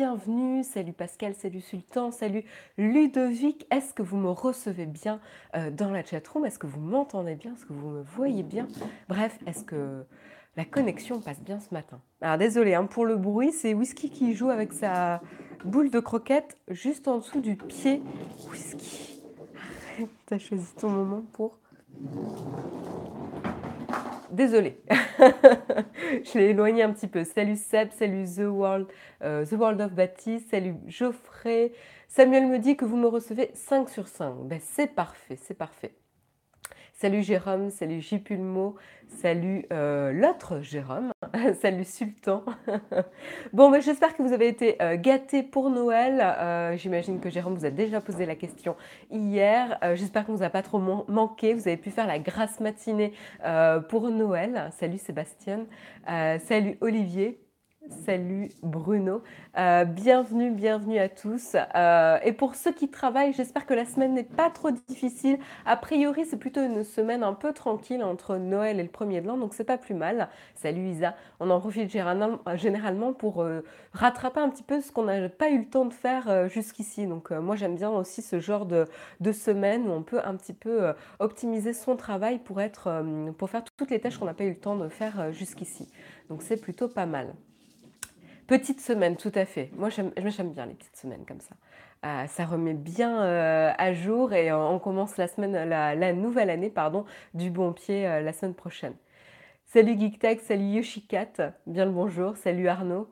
bienvenue. Salut Pascal, salut Sultan, salut Ludovic. Est-ce que vous me recevez bien euh, dans la chatroom? Est-ce que vous m'entendez bien? Est-ce que vous me voyez bien? Bref, est-ce que la connexion passe bien ce matin? Alors désolé hein, pour le bruit, c'est Whisky qui joue avec sa boule de croquette juste en dessous du pied. Whisky, t'as choisi ton moment pour Désolée, je l'ai éloigné un petit peu. Salut Seb, salut The World, euh, The World of Baptiste, salut Geoffrey. Samuel me dit que vous me recevez 5 sur 5. Ben, c'est parfait, c'est parfait. Salut Jérôme, salut J. Pulmo, salut euh, l'autre Jérôme, salut Sultan. bon, ben, j'espère que vous avez été euh, gâtés pour Noël. Euh, j'imagine que Jérôme vous a déjà posé la question hier. j'espère qu'on vous a pas trop manqué. Vous avez pu faire la grasse matinée pour Noël. Salut Sébastien, salut Olivier. Salut Bruno, euh, bienvenue, bienvenue à tous. Euh, et pour ceux qui travaillent, j'espère que la semaine n'est pas trop difficile. A priori, c'est plutôt une semaine un peu tranquille entre Noël et le premier de l'an, donc c'est pas plus mal. Salut Isa, on en profite généralement pour euh, rattraper un petit peu ce qu'on n'a pas eu le temps de faire jusqu'ici. Donc moi j'aime bien aussi ce genre de, de, semaine où on peut un petit peu optimiser son travail pour, faire toutes les tâches qu'on n'a pas eu le temps de faire jusqu'ici. Donc c'est plutôt pas mal. Petite semaine, tout à fait. Moi, j'aime bien les petites semaines comme ça. Euh, ça remet bien euh, à jour et on commence la semaine, la, nouvelle année, pardon, du bon pied euh, la semaine prochaine. Salut GeekTech, salut Yoshikat, bien le bonjour, salut Arnaud.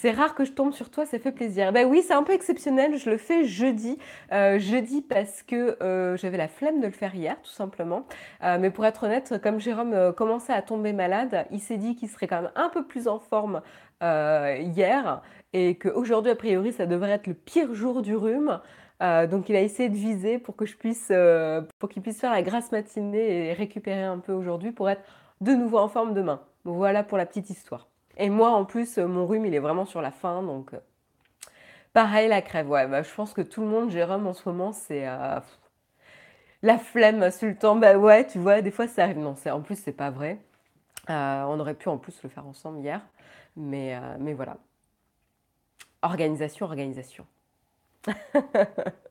C'est rare que je tombe sur toi, ça fait plaisir. Ben oui, c'est un peu exceptionnel, je le fais jeudi. Euh, jeudi parce que euh, j'avais la flemme de le faire hier, tout simplement. Euh, mais pour être honnête, comme Jérôme commençait à tomber malade, il s'est dit qu'il serait quand même un peu plus en forme hier et qu'aujourd'hui, a priori, ça devrait être le pire jour du rhume. donc il a essayé de viser pour que je puisse, pour qu'il puisse faire la grasse matinée et récupérer un peu aujourd'hui pour être de nouveau en forme demain. Voilà pour la petite histoire. Et moi, en plus, euh, mon rhume, il est vraiment sur la fin, donc euh, pareil, la crève. Ouais, bah, je pense que tout le monde, Jérôme, en ce moment, c'est euh, la flemme temps. Bah ouais, tu vois, des fois, ça arrive. Non, en plus, c'est pas vrai. on aurait pu en plus le faire ensemble hier, mais, mais voilà. Organisation, organisation.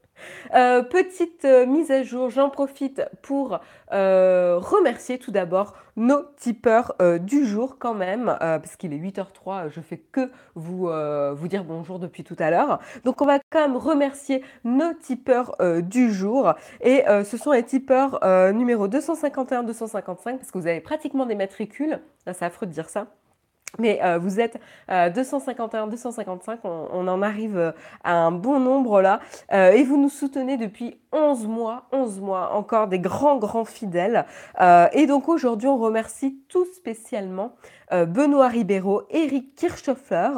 Euh, petite euh, mise à jour, j'en profite pour euh, remercier tout d'abord nos tipeurs du jour quand même, parce qu'il est 8h03, je fais que vous, vous dire bonjour depuis tout à l'heure. Donc on va quand même remercier nos tipeurs du jour. Et ce sont les tipeurs numéro 251-255, parce que vous avez pratiquement des matricules. c'est affreux de dire ça. Mais euh, vous êtes 251, euh, 255, on, en arrive euh, à un bon nombre là. et vous nous soutenez depuis 11 mois, 11 mois, encore des grands, grands fidèles. et donc aujourd'hui, on remercie tout spécialement Benoît Ribeiro, Eric Kirchhoffler,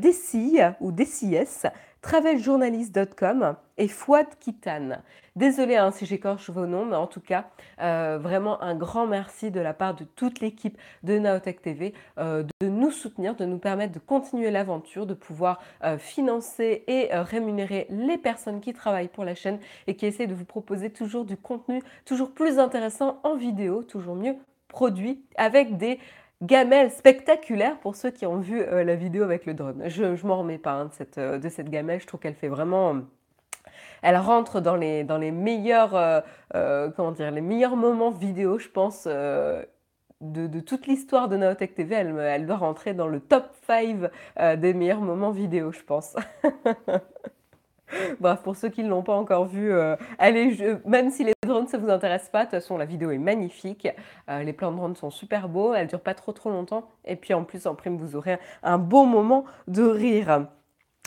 Dessi ou DCS, traveljournalist.com et Fouad Kitane. Désolée hein, si j'écorche vos noms, mais en tout cas, euh, vraiment un grand merci de la part de toute l'équipe de Naotech TV euh, de nous soutenir, de nous permettre de continuer l'aventure, de pouvoir euh, financer et rémunérer les personnes qui travaillent pour la chaîne et qui essaient de vous proposer toujours du contenu toujours plus intéressant en vidéo, toujours mieux produit avec des gamelle spectaculaire pour ceux qui ont vu euh, la vidéo avec le drone. Je ne m'en remets pas hein, de, cette, euh, de cette gamelle, je trouve qu'elle fait vraiment... Elle rentre dans les, meilleurs, euh, comment dire, les meilleurs moments vidéo, je pense, de, de, toute l'histoire de Naotech TV. Elle, elle, doit rentrer dans le top 5 des meilleurs moments vidéo, je pense. Bref, pour ceux qui ne l'ont pas encore vu, euh, même si les drones ne vous intéressent pas, de toute façon, la vidéo est magnifique. Euh, les plans de drones sont super beaux, elles ne durent pas trop trop longtemps. Et puis en plus, en prime, vous aurez un beau moment de rire.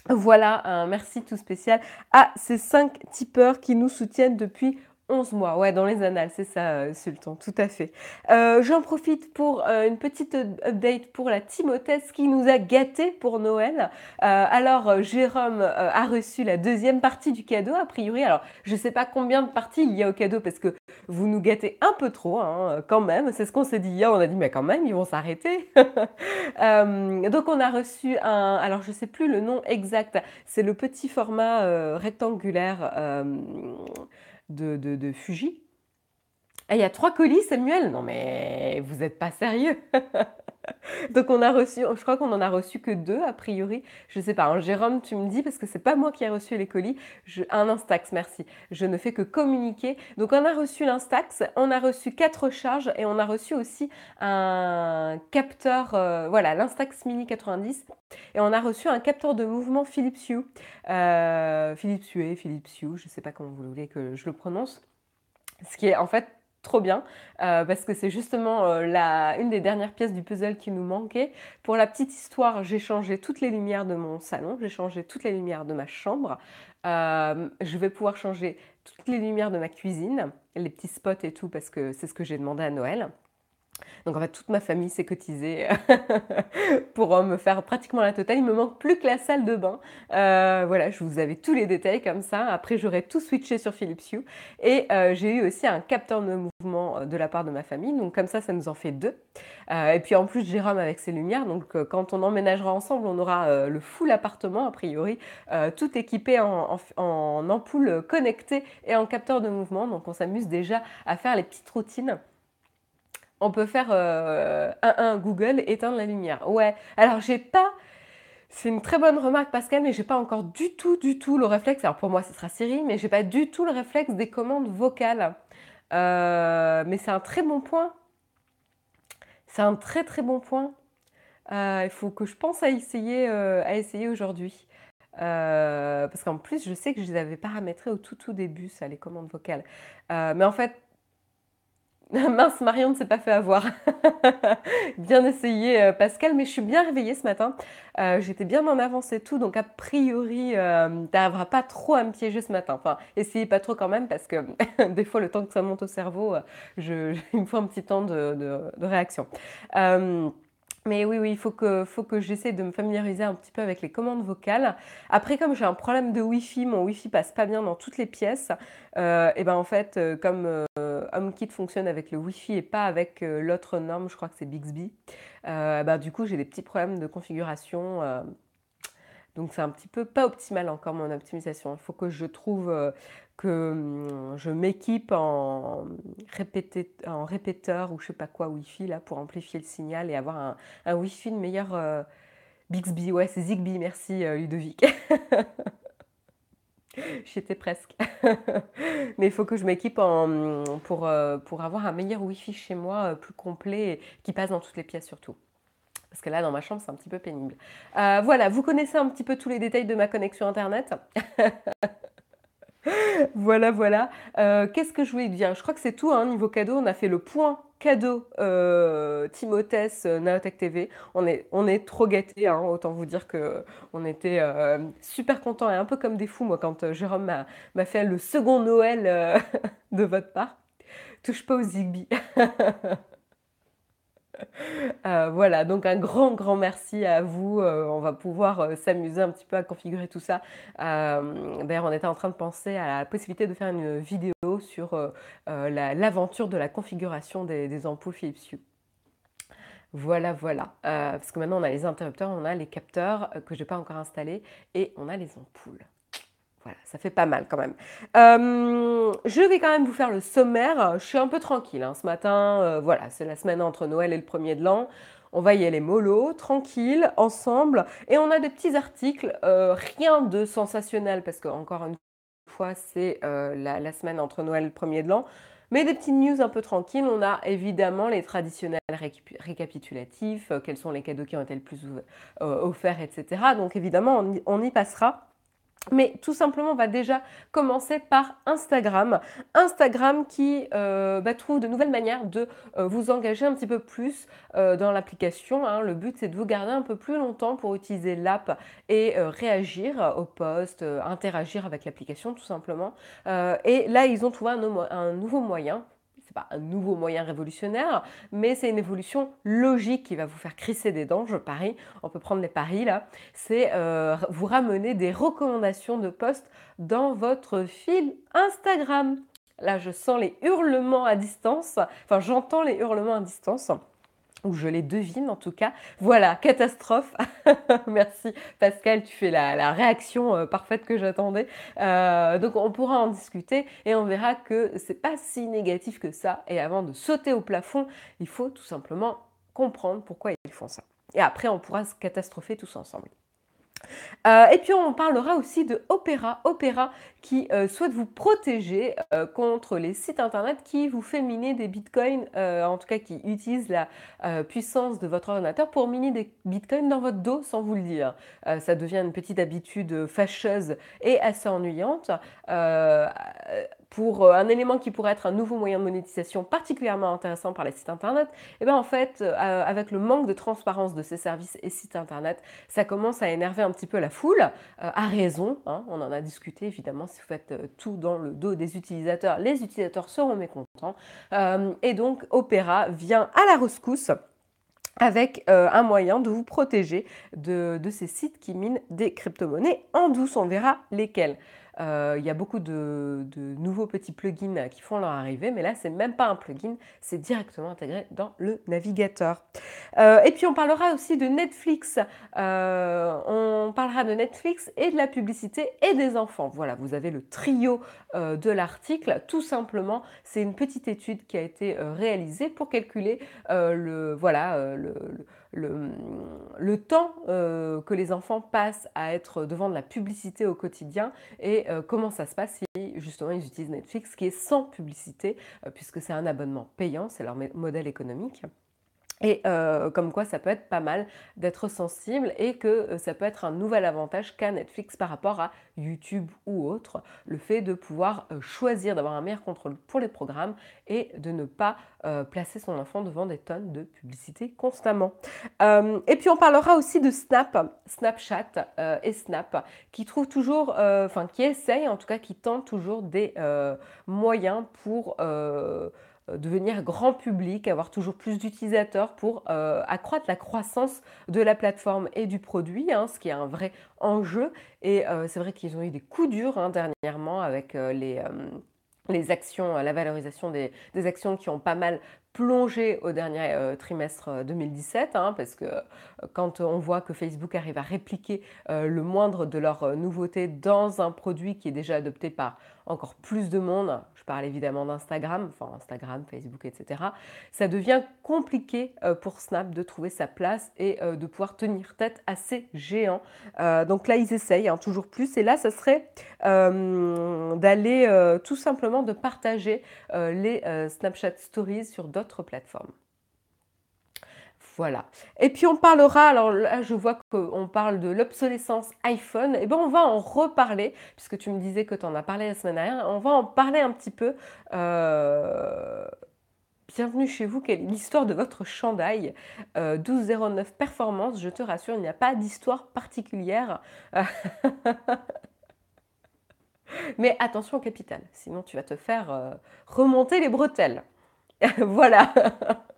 Voilà, un merci tout spécial à ces cinq tipeurs qui nous soutiennent depuis 11 mois, ouais, dans les annales, c'est ça, euh, Sultan, tout à fait. Euh, j'en profite pour euh, une petite update pour la Timothée qui nous a gâtés pour Noël. alors, Jérôme a reçu la deuxième partie du cadeau, a priori. Alors, je ne sais pas combien de parties il y a au cadeau parce que vous nous gâtez un peu trop, hein, quand même. C'est ce qu'on s'est dit hier. On a dit, mais quand même, ils vont s'arrêter. donc, on a reçu un. Alors, je ne sais plus le nom exact. C'est le petit format rectangulaire de, de, Fuji. Et il y a trois colis, Samuel Non mais vous n'êtes pas sérieux Donc on a reçu, je crois qu'on en a reçu que deux a priori. Je sais pas. Hein. Jérôme, tu me dis parce que c'est pas moi qui ai reçu les colis. un Instax, merci. Je ne fais que communiquer. Donc on a reçu l'Instax, on a reçu quatre charges et on a reçu aussi un capteur, euh, voilà, l'Instax Mini 90 et on a reçu un capteur de mouvement Philips Hue, euh, Philips Hue, Philips Hue, je sais pas comment vous voulez que je le prononce. Ce qui est en fait trop bien euh, parce que c'est justement euh, la, une des dernières pièces du puzzle qui nous manquait. Pour la petite histoire, j'ai changé toutes les lumières de mon salon, j'ai changé toutes les lumières de ma chambre. Euh, je vais pouvoir changer toutes les lumières de ma cuisine, les petits spots et tout parce que c'est ce que j'ai demandé à Noël. Donc en fait, toute ma famille s'est cotisée pour me faire pratiquement la totale. Il me manque plus que la salle de bain. Euh, voilà, je vous avais tous les détails comme ça. Après, j'aurais tout switché sur Philips Hue. Et euh, j'ai eu aussi un capteur de mouvement euh, de la part de ma famille. Donc comme ça, ça nous en fait deux. et puis en plus, Jérôme avec ses lumières. Donc quand on emménagera ensemble, on aura le full appartement, a priori, tout équipé en, en ampoule connectée et en capteur de mouvement. Donc on s'amuse déjà à faire les petites routines on peut faire euh, un, Google éteindre la lumière. Ouais, alors j'ai pas. C'est une très bonne remarque, Pascal, mais j'ai pas encore du tout, du tout le réflexe. Alors pour moi, ce sera Siri, mais j'ai pas du tout le réflexe des commandes vocales. Euh, mais c'est un très bon point. C'est un très très bon point. Euh, il faut que je pense à essayer, aujourd'hui. parce qu'en plus, je sais que je les avais paramétrés au tout tout début, ça, les commandes vocales. mais en fait, Mince, Marion ne s'est pas fait avoir. bien essayé, euh, Pascal, mais je suis bien réveillée ce matin. Euh, j'étais bien en avance et tout, donc a priori, euh, n'arriveras pas trop à me piéger ce matin. Enfin, essayez pas trop quand même, parce que des fois, le temps que ça monte au cerveau, je, il me faut un petit temps de réaction. Mais oui, oui, il faut que, faut que j'essaie de me familiariser un petit peu avec les commandes vocales. Après, comme j'ai un problème de Wi-Fi, mon Wi-Fi passe pas bien dans toutes les pièces. Euh, et ben en fait, euh, comme euh, HomeKit fonctionne avec le Wi-Fi et pas avec l'autre norme, je crois que c'est Bixby. ben, du coup, j'ai des petits problèmes de configuration. Donc c'est un petit peu pas optimal encore mon optimisation. Il faut que je trouve que hum, je m'équipe en, répéteur ou je sais pas quoi Wi-Fi là pour amplifier le signal et avoir un, Wi-Fi de meilleur euh, Bixby. Ouais, c'est Zigbee, merci euh, Ludovic. J'étais presque. Mais il faut que je m'équipe pour, euh, pour avoir un meilleur Wi-Fi chez moi, plus complet, et qui passe dans toutes les pièces surtout. Parce que là, dans ma chambre, c'est un petit peu pénible. voilà, vous connaissez un petit peu tous les détails de ma connexion Internet. voilà, voilà. Euh, qu'est-ce que je voulais dire? Je crois que c'est tout, hein, niveau cadeau. On a fait le point cadeau euh, euh, Naotech TV. On est, on est trop gâtés, hein, autant vous dire qu'on était euh, super contents et un peu comme des fous, moi, quand Jérôme m'a fait le second Noël de votre part. Touche pas aux Zigbee. Euh, voilà, donc un grand, grand merci à vous. Euh, on va pouvoir euh, s'amuser un petit peu à configurer tout ça. D'ailleurs, on était en train de penser à la possibilité de faire une vidéo sur l'aventure de la configuration des, ampoules Philips Hue. Voilà, voilà. parce que maintenant, on a les interrupteurs, on a les capteurs que je n'ai pas encore installés et on a les ampoules. Voilà, ça fait pas mal quand même. Euh, je vais quand même vous faire le sommaire. Je suis un peu tranquille hein, ce matin. Euh, voilà, c'est la semaine entre Noël et le premier de l'an. On va y aller mollo, tranquille, ensemble. Et on a des petits articles, euh, rien de sensationnel parce que encore une fois, c'est la, semaine entre Noël et le premier de l'an. Mais des petites news un peu tranquilles. On a évidemment les traditionnels récapitulatifs, quels sont les cadeaux qui ont été le plus offerts, etc. Donc évidemment, on y passera. Mais tout simplement, on va déjà commencer par Instagram. Instagram qui euh, bah, trouve de nouvelles manières de euh, vous engager un petit peu plus euh, dans l'application. Hein. Le but, c'est de vous garder un peu plus longtemps pour utiliser l'app et réagir au post, interagir avec l'application tout simplement. et là, ils ont trouvé un nouveau moyen pas un nouveau moyen révolutionnaire, mais c'est une évolution logique qui va vous faire crisser des dents, je parie. On peut prendre des paris là. C'est euh, vous ramener des recommandations de posts dans votre fil Instagram. Là, je sens les hurlements à distance. Enfin, j'entends les hurlements à distance ou je les devine en tout cas. Voilà, catastrophe. Merci Pascal, tu fais la, réaction euh, parfaite que j'attendais. Euh, donc on pourra en discuter et on verra que c'est pas si négatif que ça. Et avant de sauter au plafond, il faut tout simplement comprendre pourquoi ils font ça. Et après, on pourra se catastropher tous ensemble. Euh, et puis on parlera aussi de Opera, Opera qui euh, souhaite vous protéger euh, contre les sites internet qui vous fait miner des bitcoins, en tout cas qui utilisent la puissance de votre ordinateur pour miner des bitcoins dans votre dos sans vous le dire. ça devient une petite habitude fâcheuse et assez ennuyante pour un élément qui pourrait être un nouveau moyen de monétisation particulièrement intéressant par les sites internet, et eh bien en fait, avec le manque de transparence de ces services et sites internet, ça commence à énerver un petit peu la foule, euh, à raison. Hein. on en a discuté évidemment. Si vous faites euh, tout dans le dos des utilisateurs, les utilisateurs seront mécontents. Euh, et donc Opera vient à la rescousse avec un moyen de vous protéger de, de, ces sites qui minent des crypto-monnaies en douce. On verra lesquels. Euh, il y a beaucoup de, nouveaux petits plugins qui font leur arrivée, mais là, c'est même pas un plugin, c'est directement intégré dans le navigateur. Euh, et puis, on parlera aussi de Netflix. Euh, on parlera de Netflix et de la publicité et des enfants. Voilà, vous avez le trio de l'article. Tout simplement, c'est une petite étude qui a été réalisée pour calculer le, voilà, le le, temps euh, que les enfants passent à être devant de la publicité au quotidien et euh, comment ça se passe si justement ils utilisent Netflix qui est sans publicité euh, puisque c'est un abonnement payant, c'est leur modèle économique. Et euh, comme quoi ça peut être pas mal d'être sensible et que euh, ça peut être un nouvel avantage qu'a Netflix par rapport à YouTube ou autre, le fait de pouvoir euh, choisir, d'avoir un meilleur contrôle pour les programmes et de ne pas placer son enfant devant des tonnes de publicité constamment. et puis on parlera aussi de Snap, Snapchat et Snap, qui trouvent toujours, enfin qui essayent en tout cas, qui tentent toujours des moyens pour devenir grand public, avoir toujours plus d'utilisateurs pour euh, accroître la croissance de la plateforme et du produit, hein, ce qui est un vrai enjeu. Et euh, c'est vrai qu'ils ont eu des coups durs hein, dernièrement avec les les actions, la valorisation des, actions qui ont pas mal plongé au dernier trimestre 2017, hein, parce que quand on voit que Facebook arrive à répliquer le moindre de leurs nouveautés dans un produit qui est déjà adopté par encore plus de monde, je parle évidemment d'Instagram, enfin Instagram, Facebook, etc., ça devient compliqué euh, pour Snap de trouver sa place et euh, de pouvoir tenir tête à ces géants. Euh, donc là, ils essayent hein, toujours plus. Et là, ça serait d'aller tout simplement de partager les Snapchat Stories sur d'autres plateformes. Voilà. Et puis on parlera, alors là je vois qu'on parle de l'obsolescence iPhone, et eh bien on va en reparler, puisque tu me disais que tu en as parlé la semaine dernière, on va en parler un petit peu. Euh, bienvenue chez vous, quelle est l'histoire de votre chandail 1209 euh, Performance, je te rassure, il n'y a pas d'histoire particulière. Mais attention au capital, sinon tu vas te faire euh, remonter les bretelles. voilà.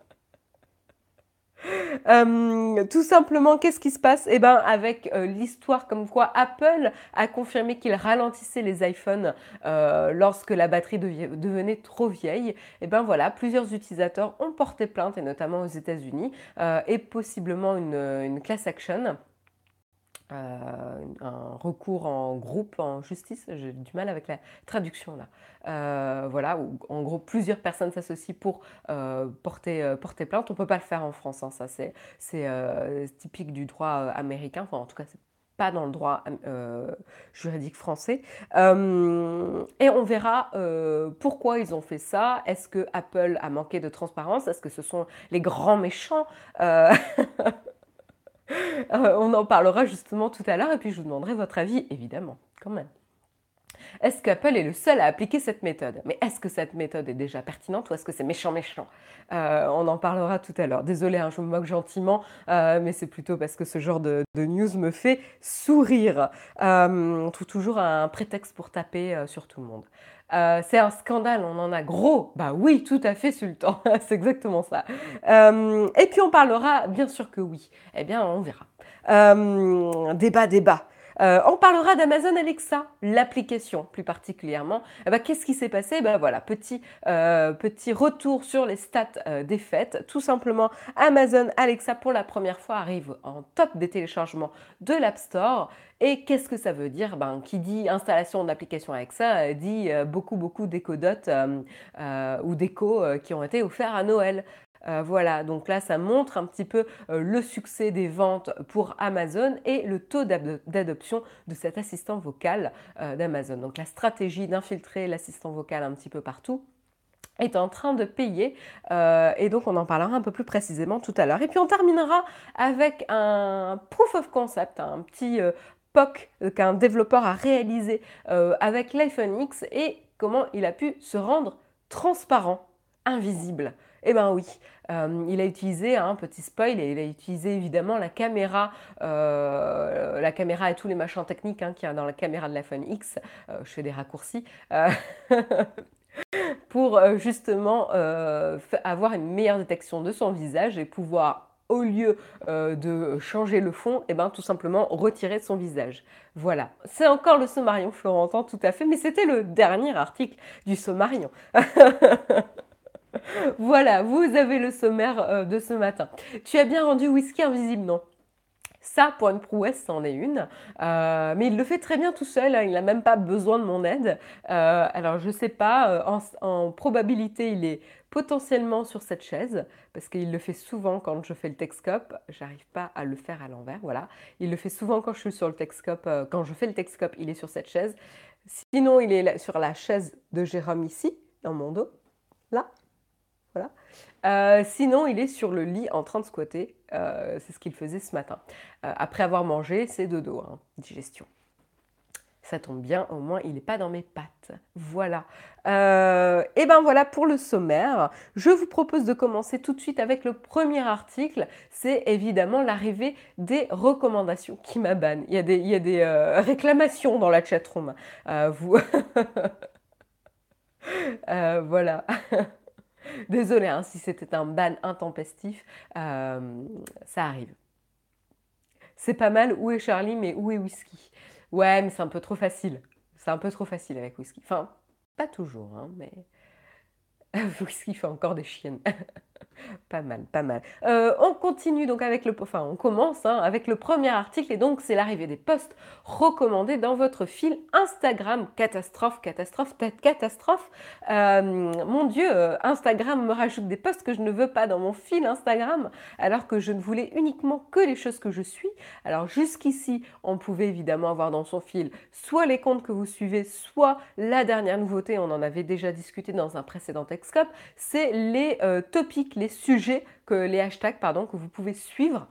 Euh, tout simplement, qu'est-ce qui se passe? Eh ben, avec euh, l'histoire comme quoi Apple a confirmé qu'il ralentissait les iPhones euh, lorsque la batterie devenait trop vieille. Eh ben voilà, plusieurs utilisateurs ont porté plainte, et notamment aux États-Unis, et possiblement une, une class action. Euh, un recours en groupe en justice, j'ai du mal avec la traduction là. Euh, voilà, en gros plusieurs personnes s'associent pour euh, porter, porter plainte. On ne peut pas le faire en France, hein, ça c'est, typique du droit américain, en tout cas c'est pas dans le droit juridique français. et on verra pourquoi ils ont fait ça. Est-ce que Apple a manqué de transparence? Est-ce que ce sont les grands méchants? on en parlera justement tout à l'heure et puis je vous demanderai votre avis, évidemment, quand même. Est-ce qu'Apple est le seul à appliquer cette méthode? Mais est-ce que cette méthode est déjà pertinente ou est-ce que c'est méchant méchant? Euh, On en parlera tout à l'heure. Désolée, hein, je me moque gentiment, euh, mais c'est plutôt parce que ce genre de, news me fait sourire. on toujours un prétexte pour taper sur tout le monde. Euh, c'est un scandale, on en a gros. Bah oui, tout à fait, Sultan. c'est exactement ça. Euh, et puis on parlera, bien sûr que oui. Eh bien, on verra. Euh, débat, débat. Euh, on parlera d'Amazon Alexa, l'application plus particulièrement. Eh ben, qu'est-ce qui s'est passé? Ben, voilà, petit, euh, petit retour sur les stats euh, des fêtes. Tout simplement, Amazon Alexa pour la première fois arrive en top des téléchargements de l'App Store. Et qu'est-ce que ça veut dire? Ben, Qui dit installation d'application Alexa dit beaucoup, beaucoup d'écodotes ou d'échos qui ont été offerts à Noël. Euh, voilà, donc là, ça montre un petit peu euh, le succès des ventes pour Amazon et le taux d'adoption de cet assistant vocal euh, d'Amazon. Donc la stratégie d'infiltrer l'assistant vocal un petit peu partout est en train de payer et donc on en parlera un peu plus précisément tout à l'heure. Et puis on terminera avec un proof of concept, un petit POC qu'un développeur a réalisé avec l'iPhone X et comment il a pu se rendre transparent, invisible. Eh bien oui, euh, il a utilisé un petit spoil il a utilisé évidemment la caméra, euh, la caméra et tous les machins techniques hein, qu'il y a dans la caméra de l'iPhone X. Euh, je fais des raccourcis. pour justement avoir une meilleure détection de son visage et pouvoir au lieu de changer le fond, et eh ben, tout simplement retirer son visage. Voilà, c'est encore le Sommarion Florentin, tout à fait, mais c'était le dernier article du Sommarion. voilà, vous avez le sommaire euh, de ce matin. Tu as bien rendu Whisky invisible, non? Ça, pour une prouesse, c'en est une. Euh, mais il le fait très bien tout seul, hein. il n'a même pas besoin de mon aide. Euh, alors, je ne sais pas, en, en, probabilité, il est potentiellement sur cette chaise, parce qu'il le fait souvent quand je fais le Texcope. J'arrive pas à le faire à l'envers, voilà. Il le fait souvent quand je suis sur le Texcope. quand je fais le Texcope, il est sur cette chaise. Sinon, il est sur la chaise de Jérôme ici, dans mon dos, là. Euh, sinon, il est sur le lit en train de squatter. Euh, c'est ce qu'il faisait ce matin. Euh, après avoir mangé, c'est dodo, hein, digestion. Ça tombe bien, au moins il n'est pas dans mes pattes. Voilà. et ben voilà pour le sommaire. Je vous propose de commencer tout de suite avec le premier article. C'est évidemment l'arrivée des recommandations qui m'abanent. Il y a des, il y a des réclamations dans la chatroom. vous. voilà. Désolée hein, si c'était un ban intempestif, euh, ça arrive. C'est pas mal, où est Charlie, mais où est Whisky? Ouais, mais c'est un peu trop facile. C'est un peu trop facile avec Whisky. Enfin, pas toujours, hein, mais Whisky fait encore des chiennes. pas mal, pas mal. Euh, on continue donc avec le, enfin on commence hein, avec le premier article et donc c'est l'arrivée des posts recommandés dans votre fil Instagram. Catastrophe, catastrophe, catastrophe. Euh, mon Dieu, euh, Instagram me rajoute des posts que je ne veux pas dans mon fil Instagram alors que je ne voulais uniquement que les choses que je suis. Alors jusqu'ici, on pouvait évidemment avoir dans son fil soit les comptes que vous suivez, soit la dernière nouveauté, on en avait déjà discuté dans un précédent C'est les topics, les sujets, que les hashtags pardon, que vous pouvez suivre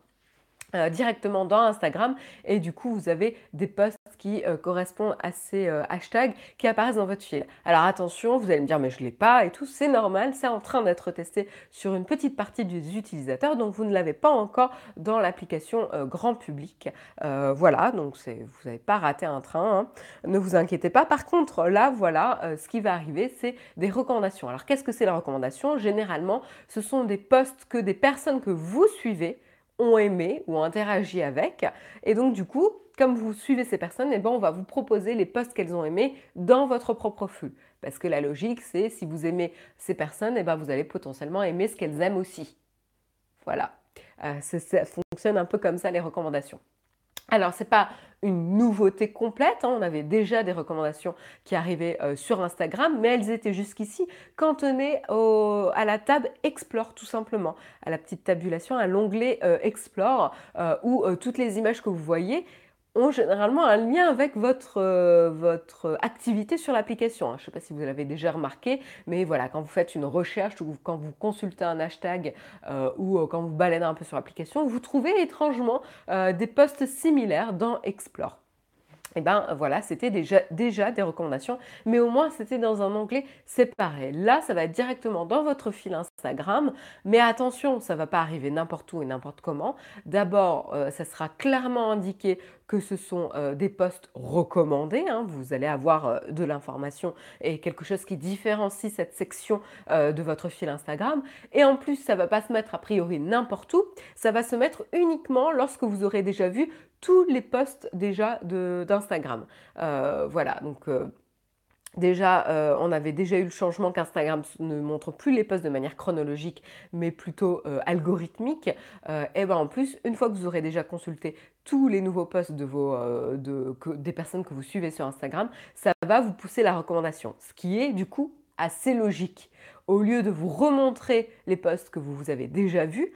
euh, directement dans Instagram. Et du coup vous avez des posts qui euh, correspondent à ces euh, hashtags qui apparaissent dans votre fil. Alors attention, vous allez me dire mais je ne l'ai pas et tout, c'est normal, c'est en train d'être testé sur une petite partie des utilisateurs donc vous ne l'avez pas encore dans l'application grand public. voilà, donc vous n'avez pas raté un train, hein. ne vous inquiétez pas. Par contre là voilà, ce qui va arriver c'est des recommandations. Alors qu'est-ce que c'est la recommandation? Généralement ce sont des posts que des personnes que vous suivez ont aimé ou interagi avec. Et donc, du coup, comme vous suivez ces personnes, eh ben, on va vous proposer les posts qu'elles ont aimés dans votre propre flux. Parce que la logique, c'est si vous aimez ces personnes, eh ben, vous allez potentiellement aimer ce qu'elles aiment aussi. Voilà. Euh, ça fonctionne un peu comme ça, les recommandations. Alors, ce n'est pas une nouveauté complète, hein. on avait déjà des recommandations qui arrivaient euh, sur Instagram, mais elles étaient jusqu'ici cantonnées à la table Explore tout simplement, à la petite tabulation, à l'onglet euh, Explore, euh, où toutes les images que vous voyez ont généralement un lien avec votre, euh, votre activité sur l'application. Hein. Je ne sais pas si vous l'avez déjà remarqué, mais voilà, quand vous faites une recherche ou quand vous consultez un hashtag euh, ou euh, quand vous baladez un peu sur l'application, vous trouvez étrangement des posts similaires dans Explore et eh ben voilà, c'était déjà, déjà des recommandations, mais au moins c'était dans un onglet séparé. Là, ça va être directement dans votre fil Instagram, mais attention, ça ne va pas arriver n'importe où et n'importe comment. D'abord, ça sera clairement indiqué que ce sont euh, des posts recommandés. Hein. Vous allez avoir euh, de l'information et quelque chose qui différencie cette section de votre fil Instagram. Et en plus, ça ne va pas se mettre a priori n'importe où, ça va se mettre uniquement lorsque vous aurez déjà vu tous les posts déjà d'Instagram. Euh, voilà, donc euh, déjà, euh, on avait déjà eu le changement qu'Instagram ne montre plus les posts de manière chronologique, mais plutôt algorithmique. et ben en plus, une fois que vous aurez déjà consulté tous les nouveaux posts des personnes que vous suivez sur Instagram, ça va vous pousser la recommandation, ce qui est du coup assez logique. Au lieu de vous remontrer les posts que vous avez déjà vus,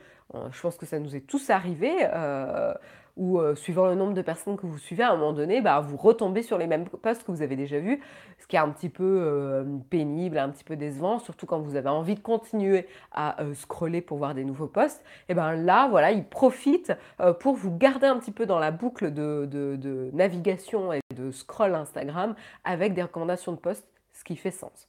je pense que ça nous est tous arrivé, euh, ou euh, suivant le nombre de personnes que vous suivez, à un moment donné, bah, vous retombez sur les mêmes posts que vous avez déjà vus, ce qui est un petit peu euh, pénible, un petit peu décevant, surtout quand vous avez envie de continuer à scroller pour voir des nouveaux posts. Et bien là, voilà, ils profitent pour vous garder un petit peu dans la boucle de, de navigation et de scroll Instagram avec des recommandations de posts, ce qui fait sens.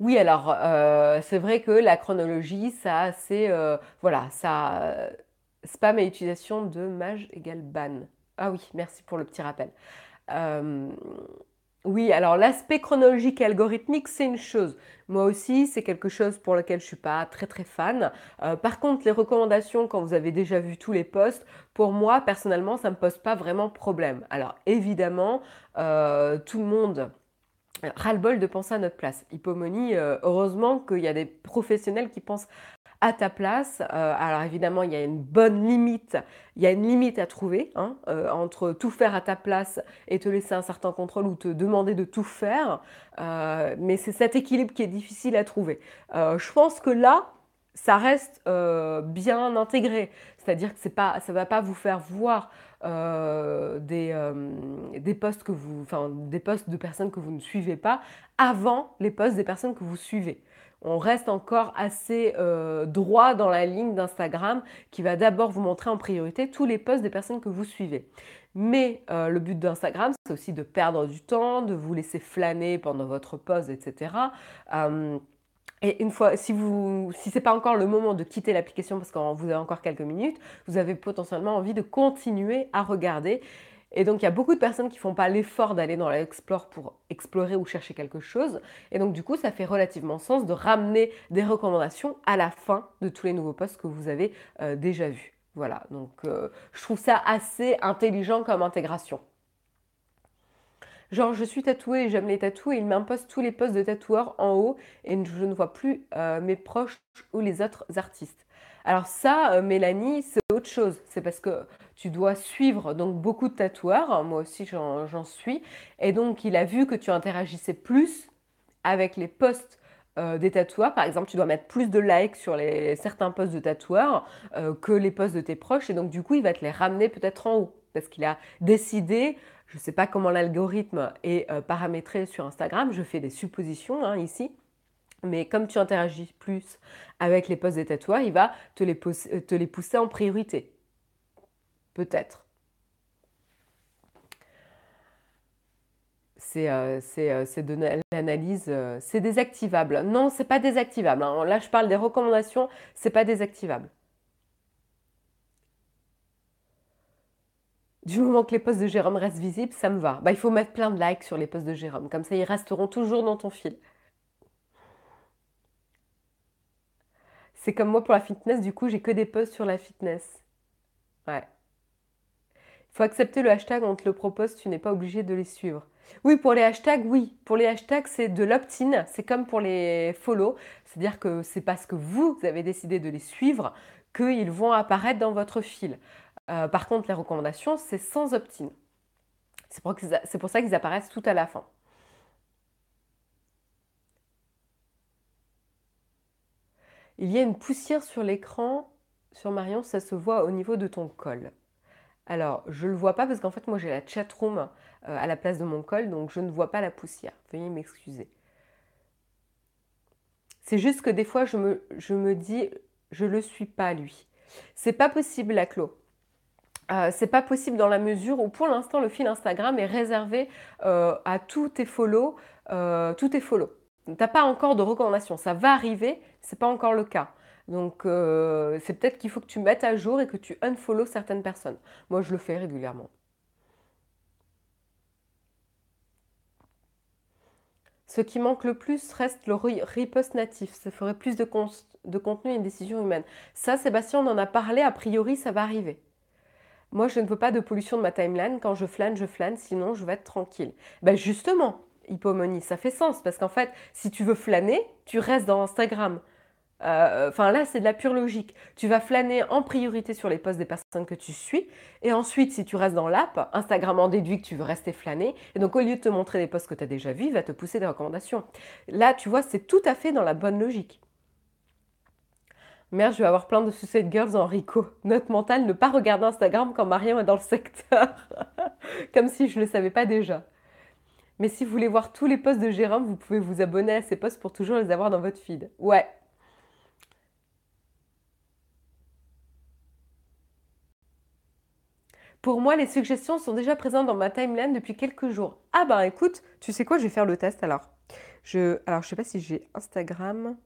Oui, alors euh, c'est vrai que la chronologie, ça c'est euh, voilà, ça spam et utilisation de mage égale ban. Ah oui, merci pour le petit rappel. Euh, oui, alors l'aspect chronologique et algorithmique, c'est une chose. Moi aussi, c'est quelque chose pour lequel je suis pas très très fan. par contre, les recommandations, quand vous avez déjà vu tous les posts, pour moi, personnellement, ça ne me pose pas vraiment problème. Alors évidemment, tout le monde ras-le-bol de penser à notre place. Hypomonie, euh, heureusement qu'il y a des professionnels qui pensent à ta place. Euh, alors évidemment, il y a une bonne limite, il y a une limite à trouver hein, euh, entre tout faire à ta place et te laisser un certain contrôle ou te demander de tout faire. mais c'est cet équilibre qui est difficile à trouver. je pense que là, ça reste bien intégré. C'est-à-dire que pas, ça ne va pas vous faire voir euh, des, euh, des que vous, des postes de personnes que vous ne suivez pas avant les postes des personnes que vous suivez. On reste encore assez euh, droit dans la ligne d'Instagram qui va d'abord vous montrer en priorité tous les posts des personnes que vous suivez. Mais le but d'Instagram, c'est aussi de perdre du temps, de vous laisser flâner pendant votre post, etc. Et une fois, si vous, si c'est pas encore le moment de quitter l'application parce que vous avez encore quelques minutes, vous avez potentiellement envie de continuer à regarder. Et donc il y a beaucoup de personnes qui font pas l'effort d'aller dans l'Explore pour explorer ou chercher quelque chose. Et donc du coup, ça fait relativement sens de ramener des recommandations à la fin de tous les nouveaux posts que vous avez euh, déjà vus. Voilà, donc euh, je trouve ça assez intelligent comme intégration. Genre, je suis tatouée j'aime les tatous et il m'impose tous les postes de tatoueur en haut et je ne vois plus euh, mes proches ou les autres artistes. Alors ça, Mélanie, c'est autre chose. C'est parce que tu dois suivre donc beaucoup de tatoueurs. Moi aussi, j'en suis. Et donc, il a vu que tu interagissais plus avec les posts euh, des tatoueurs. Par exemple, tu dois mettre plus de likes sur les, certains posts de tatoueurs que les posts de tes proches. Et donc, du coup, il va te les ramener peut-être en haut. Parce qu'il a décidé je ne sais pas comment l'algorithme est euh, paramétré sur Instagram, je fais des suppositions hein, ici. Mais comme tu interagis plus avec les posts des tatouages, il va euh, te les pousser en priorité. Peut-être. C'est euh, de l'analyse, c'est désactivable. Non, c'est pas désactivable. Hein. Là, je parle des recommandations, c'est pas désactivable. Du moment que les posts de Jérôme restent visibles, ça me va. Bah, il faut mettre plein de likes sur les posts de Jérôme. Comme ça, ils resteront toujours dans ton fil. C'est comme moi pour la fitness, du coup, j'ai que des posts sur la fitness. Ouais. Faut accepter le hashtag, on te le propose, tu n'es pas obligé de les suivre. Oui, pour les hashtags, oui. Pour les hashtags, c'est de l'opt-in. C'est comme pour les follow. C'est-à-dire que c'est parce que vous avez décidé de les suivre qu'ils vont apparaître dans votre fil. Euh, par contre, les recommandations, c'est sans opt-in. C'est pour, ça qu'ils apparaissent tout à la fin. Il y a une poussière sur l'écran. Sur Marion, ça se voit au niveau de ton col. Alors, je ne le vois pas parce qu'en fait, moi, j'ai la chatroom euh, à la place de mon col, donc je ne vois pas la poussière. Veuillez m'excuser. C'est juste que des fois, je me, dis, je ne le suis pas, lui. C'est pas possible, la clos. Euh, c'est pas possible dans la mesure où pour l'instant le fil Instagram est réservé euh, à tous tes follow, euh, tous tes follow. T'as pas encore de recommandations, ça va arriver, c'est pas encore le cas. Donc euh, c'est peut-être qu'il faut que tu mettes à jour et que tu unfollow certaines personnes. Moi je le fais régulièrement. Ce qui manque le plus reste le repost natif. Ça ferait plus de, contenu et une décision humaine. Ça, Sébastien, on en a parlé. A priori, ça va arriver. Moi, je ne veux pas de pollution de ma timeline. Quand je flâne, je flâne, sinon je vais être tranquille. Ben justement, hypomonie, ça fait sens parce qu'en fait, si tu veux flâner, tu restes dans Instagram. Heu, enfin là, c'est de la pure logique. Tu vas flâner en priorité sur les posts des personnes que tu suis et ensuite, si tu restes dans l'app, Instagram en déduit que tu veux rester flâner et donc au lieu de te montrer des posts que tu as déjà vus, il va te pousser des recommandations. Là, tu vois, c'est tout à fait dans la bonne logique. Merde, je vais avoir plein de Suicide Girls en Rico. Note mentale, ne pas regarder Instagram quand Marion est dans le secteur. Comme si je ne le savais pas déjà. Mais si vous voulez voir tous les posts de Jérôme, vous pouvez vous abonner à ses posts pour toujours les avoir dans votre feed. Ouais, Pour moi, les suggestions sont déjà présentes dans ma timeline depuis quelques jours. Ah bah écoute, tu sais quoi, je vais faire le test alors. Je, alors je sais pas si j'ai Instagram.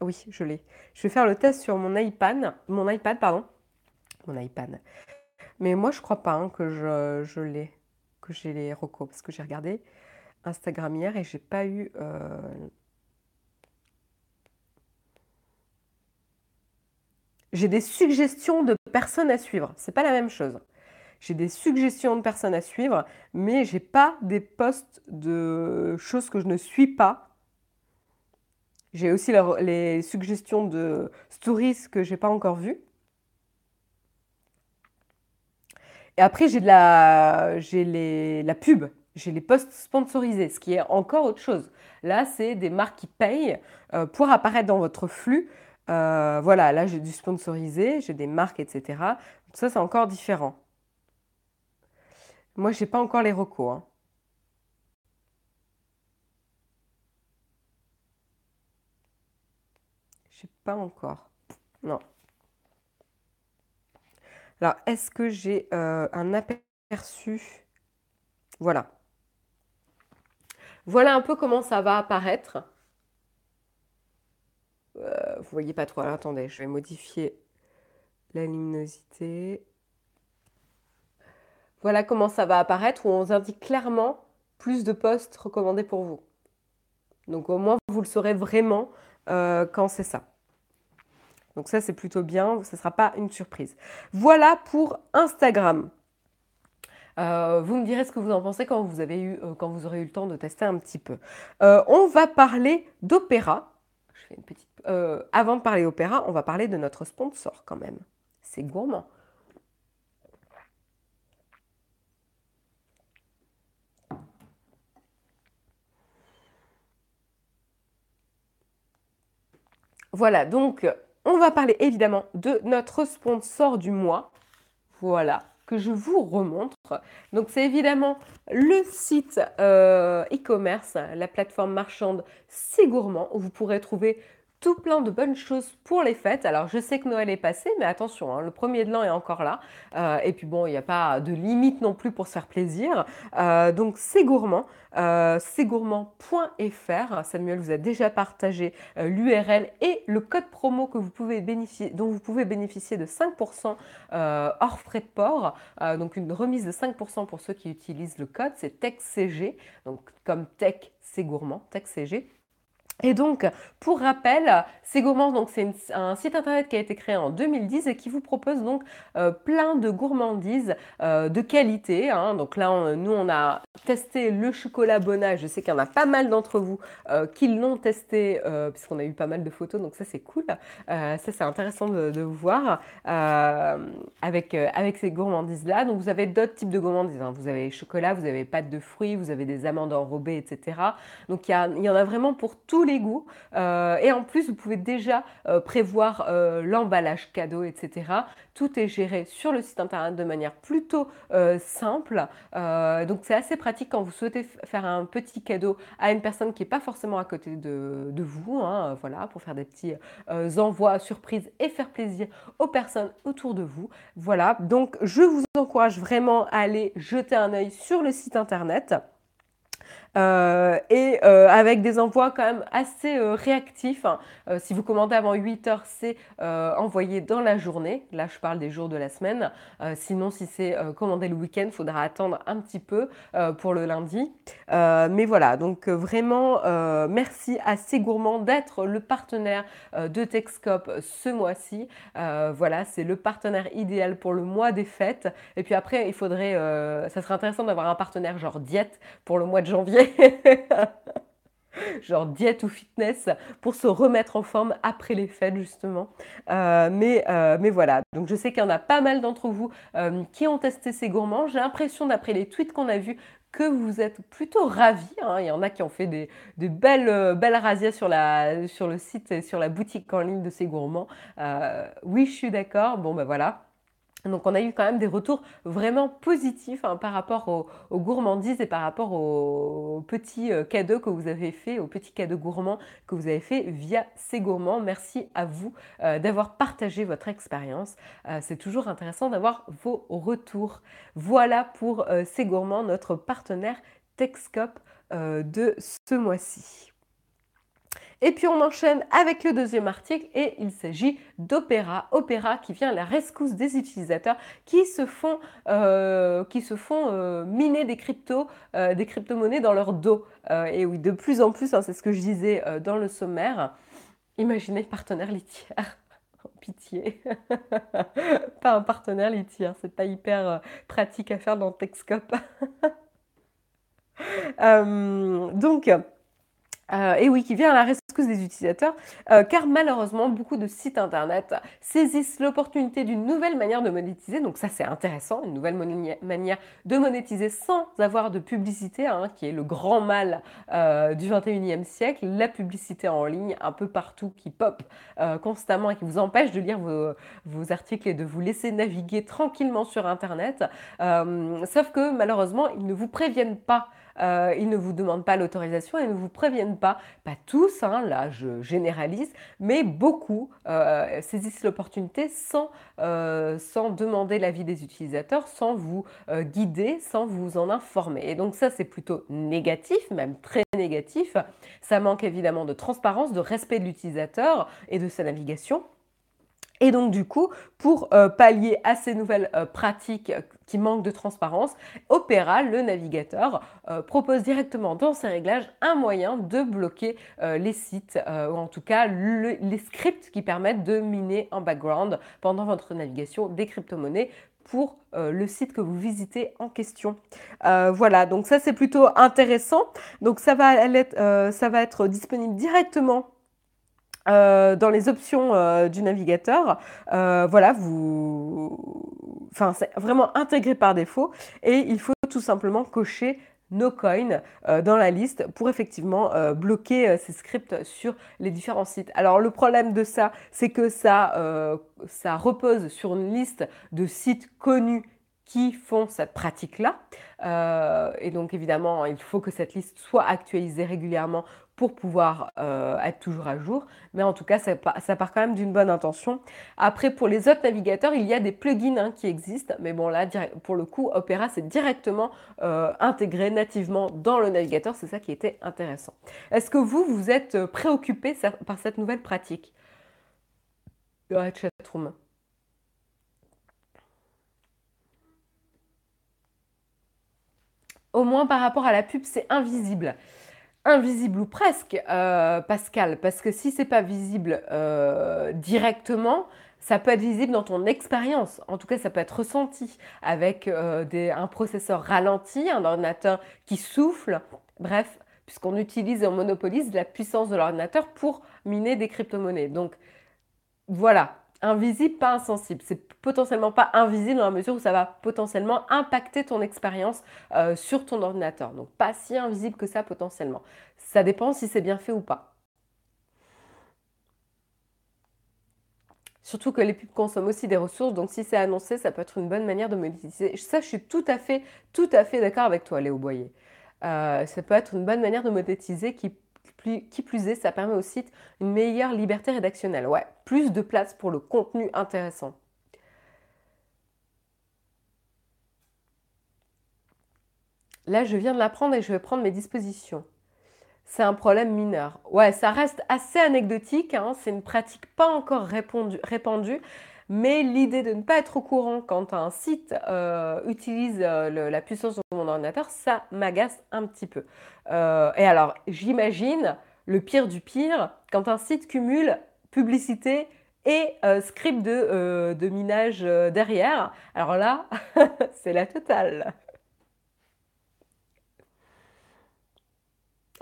Oui, je l'ai. Je vais faire le test sur mon iPad, mon iPad pardon, mon iPad. Mais moi je crois pas hein, que je, je l'ai, que j'ai les recos parce que j'ai regardé Instagram hier et j'ai pas eu. Euh, j'ai des suggestions de personnes à suivre. C'est pas la même chose. J'ai des suggestions de personnes à suivre, mais j'ai pas des posts de choses que je ne suis pas. J'ai aussi les suggestions de stories que j'ai pas encore vues. Et après, j'ai de la, j'ai les, la pub, j'ai les posts sponsorisés, ce qui est encore autre chose. Là, c'est des marques qui payent euh, pour apparaître dans votre flux. Euh, voilà, là, j'ai du sponsorisé, j'ai des marques, etc. Ça, c'est encore différent. Moi, j'ai pas encore les recos. Hein. J'ai pas encore. Non. Alors, est-ce que j'ai euh, un aperçu? Voilà. Voilà un peu comment ça va apparaître. Euh, vous voyez pas trop. attendez, je vais modifier la luminosité. Voilà comment ça va apparaître, où on vous indique clairement plus de postes recommandés pour vous. Donc au moins, vous le saurez vraiment euh, quand c'est ça. Donc ça, c'est plutôt bien, ce ne sera pas une surprise. Voilà pour Instagram. Euh, vous me direz ce que vous en pensez quand vous, avez eu, euh, quand vous aurez eu le temps de tester un petit peu. on va parler d'Opéra. Avant de parler d'Opéra, on va parler de notre sponsor quand même. C'est gourmand. Voilà, donc on va parler évidemment de notre sponsor du mois. Voilà, que je vous remontre. Donc c'est évidemment le site euh, e-commerce, la plateforme marchande C'est Gourmand, où vous pourrez trouver tout plein de bonnes choses pour les fêtes. Alors je sais que Noël est passé, mais attention, hein, le premier de l'an est encore là. Euh, et puis bon, il n'y a pas de limite non plus pour se faire plaisir. Euh, donc c'est gourmand. Euh, c'est gourmand.fr. Samuel vous a déjà partagé l'URL et le code promo que vous pouvez bénéficier, dont vous pouvez bénéficier de 5% hors frais de port. donc une remise de 5% pour ceux qui utilisent le code. C'est TechCG. Donc comme Tech, c'est gourmand, TechCG. Et donc, pour rappel, Gourmand, donc c'est un site internet qui a été créé en 2010 et qui vous propose donc euh, plein de gourmandises euh, de qualité. Hein. Donc là, nous, on a testé le chocolat Bona. Je sais qu'il y en a pas mal d'entre vous euh, qui l'ont testé puisqu'on a eu pas mal de photos. Donc ça, c'est cool. ça, c'est intéressant de, vous voir avec, avec ces gourmandises-là. Donc vous avez d'autres types de gourmandises. Hein. Vous avez chocolat, vous avez pâte de fruits, vous avez des amandes enrobées, etc. Donc il y, il y en a vraiment pour tous les goûts. Euh, et en plus, vous pouvez déjà euh, prévoir euh, l'emballage cadeau, etc. Tout est géré sur le site internet de manière plutôt simple. donc c'est assez pratique quand vous souhaitez faire un petit cadeau à une personne qui n'est pas forcément à côté de, vous. Hein, voilà, pour faire des petits envois surprises et faire plaisir aux personnes autour de vous. Voilà, donc je vous encourage vraiment à aller jeter un œil sur le site internet. Euh, et euh, avec des envois quand même assez euh, réactifs. Hein. si vous commandez avant 8 heures, c'est envoyé dans la journée. Là, je parle des jours de la semaine. sinon, si c'est commandé le week-end, il faudra attendre un petit peu pour le lundi. mais voilà, donc vraiment, merci à Gourmand d'être le partenaire de Texcope ce mois-ci. voilà, c'est le partenaire idéal pour le mois des fêtes. Et puis après, il faudrait, ça serait intéressant d'avoir un partenaire genre diète pour le mois de janvier. genre diète ou fitness pour se remettre en forme après les fêtes justement. Euh, mais, euh, mais voilà, donc je sais qu'il y en a pas mal d'entre vous euh, qui ont testé ces gourmands. J'ai l'impression d'après les tweets qu'on a vus que vous êtes plutôt ravis. Hein. Il y en a qui ont fait des, belles, belles razzias sur, sur le site et sur la boutique en ligne de ces gourmands. oui, je suis d'accord. Bon, ben voilà. Donc on a eu quand même des retours vraiment positifs hein, par rapport aux, gourmandises et par rapport aux, petits euh, cadeaux que vous avez fait, aux petits cadeaux gourmands que vous avez fait via ces gourmands. Merci à vous euh, d'avoir partagé votre expérience. Euh, c'est toujours intéressant d'avoir vos retours. Voilà pour gourmands, notre partenaire Texcop de ce mois-ci. Et puis on enchaîne avec le deuxième article et il s'agit d'Opéra. Opéra qui vient à la rescousse des utilisateurs qui se font, euh, qui se font euh, miner des cryptos, euh, des crypto-monnaies dans leur dos. et oui, de plus en plus, hein, c'est ce que je disais dans le sommaire. Imaginez partenaire litière. Pitié. pas un partenaire litière, c'est pas hyper pratique à faire dans Texcope. donc, et oui, qui vient à la des utilisateurs, euh, car malheureusement, beaucoup de sites internet saisissent l'opportunité d'une nouvelle manière de monétiser. Donc ça, c'est intéressant, une nouvelle manière de monétiser sans avoir de publicité, hein, qui est le grand mal euh, du 21e siècle, la publicité en ligne un peu partout qui pop constamment et qui vous empêche de lire vos, articles et de vous laisser naviguer tranquillement sur internet. sauf que malheureusement, ils ne vous préviennent pas euh, ils ne vous demandent pas l'autorisation et ne vous préviennent pas. Pas tous, hein, là je généralise, mais beaucoup euh, saisissent l'opportunité sans, euh, sans demander l'avis des utilisateurs, sans vous guider, sans vous en informer. Et donc ça c'est plutôt négatif, même très négatif. Ça manque évidemment de transparence, de respect de l'utilisateur et de sa navigation. Et donc du coup, pour pallier à ces nouvelles pratiques qui manquent de transparence, Opera, le navigateur, propose directement dans ses réglages un moyen de bloquer les sites, ou en tout cas les scripts qui permettent de miner en background pendant votre navigation des crypto-monnaies pour le site que vous visitez en question. voilà, donc ça c'est plutôt intéressant. Donc ça va, ça va être disponible directement euh, dans les options euh, du navigateur, euh, voilà, vous, enfin, c'est vraiment intégré par défaut et il faut tout simplement cocher no coin dans la liste pour effectivement bloquer ces scripts sur les différents sites. Alors le problème de ça, c'est que ça, ça repose sur une liste de sites connus qui font cette pratique-là. et donc évidemment, il faut que cette liste soit actualisée régulièrement pour pouvoir euh, être toujours à jour. Mais en tout cas, ça, part quand même d'une bonne intention. Après, pour les autres navigateurs, il y a des plugins hein, qui existent. Mais bon, là, pour le coup, Opera, c'est directement euh, intégré nativement dans le navigateur. C'est ça qui était intéressant. Est-ce que vous, vous êtes euh, préoccupé par cette nouvelle pratique? Au moins par rapport à la pub, c'est invisible invisible ou presque, euh, Pascal, parce que si c'est pas visible euh, directement, ça peut être visible dans ton expérience. En tout cas, ça peut être ressenti avec euh, un processeur ralenti, un ordinateur qui souffle. Bref, puisqu'on utilise et on monopolise la puissance de l'ordinateur pour miner des crypto-monnaies. Donc voilà, invisible, pas insensible. C'est potentiellement pas invisible dans la mesure où ça va potentiellement impacter ton expérience euh, sur ton ordinateur. Donc pas si invisible que ça potentiellement. Ça dépend si c'est bien fait ou pas. Surtout que les pubs consomment aussi des ressources, donc si c'est annoncé, ça peut être une bonne manière de monétiser. Ça, je suis tout à fait, tout à fait d'accord avec toi, Léo Boyer. Euh, ça peut être une bonne manière de monétiser qui qui plus est, ça permet au site une meilleure liberté rédactionnelle. Ouais, plus de place pour le contenu intéressant. Là, je viens de l'apprendre et je vais prendre mes dispositions. C'est un problème mineur. Ouais, ça reste assez anecdotique. Hein. C'est une pratique pas encore répandue. Mais l'idée de ne pas être au courant quand un site euh, utilise euh, la puissance de mon ordinateur, ça m'agace un petit peu. Euh, et alors, j'imagine le pire du pire quand un site cumule publicité et script de, minage derrière. Alors là, c'est la totale.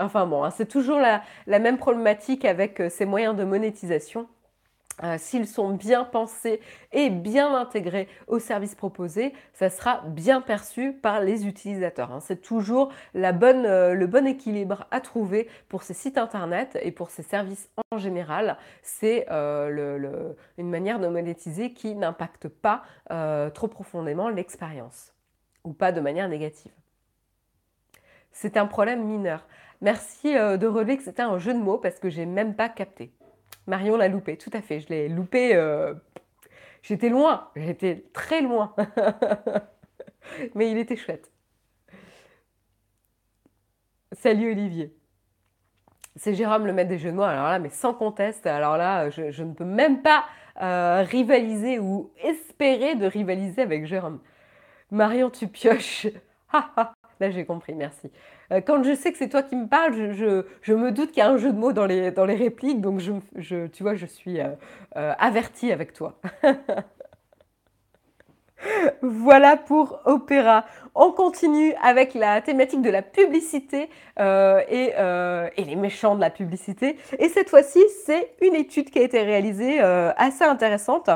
Enfin bon, hein, c'est toujours la, même problématique avec ces moyens de monétisation. Euh, s'ils sont bien pensés et bien intégrés aux services proposés, ça sera bien perçu par les utilisateurs. Hein. C'est toujours euh, le bon équilibre à trouver pour ces sites internet et pour ces services en général. C'est une manière de monétiser qui n'impacte pas trop profondément l'expérience ou pas de manière négative. C'est un problème mineur. Merci euh, de relever que c'était un jeu de mots parce que j'ai même pas capté. Marion l'a loupé, tout à fait. Je l'ai loupé. Euh, j'étais loin, j'étais très loin. Mais il était chouette. Salut Olivier. C'est Jérôme le maître des mots. Alors là, mais sans conteste. Alors là, je, ne peux même pas euh, rivaliser ou espérer de rivaliser avec Jérôme. Marion, tu pioches. Là, j'ai compris, merci. Euh, quand je sais que c'est toi qui me parles, je, me doute qu'il y a un jeu de mots dans les, répliques, donc je, tu vois, je suis euh, euh, avertie avec toi. voilà pour Opéra. On continue avec la thématique de la publicité et, les méchants de la publicité. Et cette fois-ci, c'est une étude qui a été réalisée assez intéressante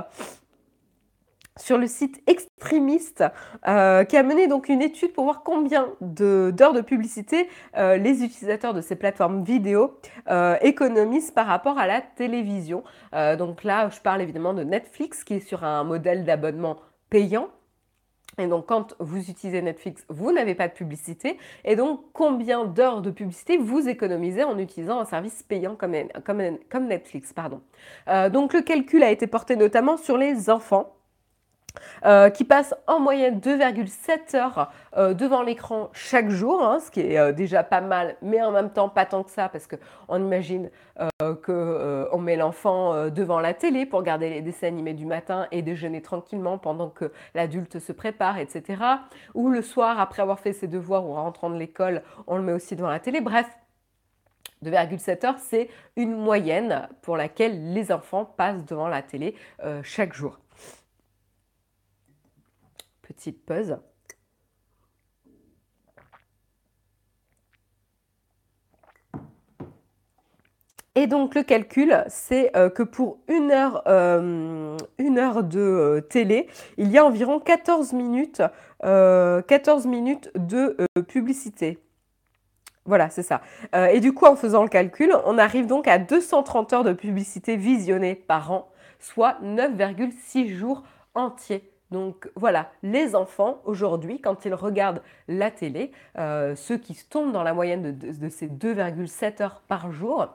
sur le site Extrémiste, euh, qui a mené donc une étude pour voir combien d'heures de, publicité euh, les utilisateurs de ces plateformes vidéo euh, économisent par rapport à la télévision. donc là, je parle évidemment de Netflix, qui est sur un modèle d'abonnement payant. Et donc, quand vous utilisez Netflix, vous n'avez pas de publicité. Et donc, combien d'heures de publicité vous économisez en utilisant un service payant comme, comme Netflix pardon. Donc, le calcul a été porté notamment sur les enfants. Euh, qui passe en moyenne 2,7 heures euh, devant l'écran chaque jour, hein, ce qui est euh, déjà pas mal, mais en même temps pas tant que ça, parce qu'on imagine qu'on met l'enfant devant la télé pour regarder les dessins animés du matin et déjeuner tranquillement pendant que l'adulte se prépare, etc. Ou le soir, après avoir fait ses devoirs ou rentrant de l'école, on le met aussi devant la télé. Bref, 2,7 heures, c'est une moyenne pour laquelle les enfants passent devant la télé chaque jour petite pause. Et donc le calcul, c'est euh, que pour une heure, euh, de euh, télé, il y a environ 14 minutes, 14 minutes de publicité. Voilà, c'est ça. et du coup, en faisant le calcul, on arrive donc à 230 heures de publicité visionnées par an, soit 9,6 jours entiers donc voilà, les enfants, aujourd'hui, quand ils regardent la télé, euh, ceux qui tombent dans la moyenne de, ces 2,7 heures par jour,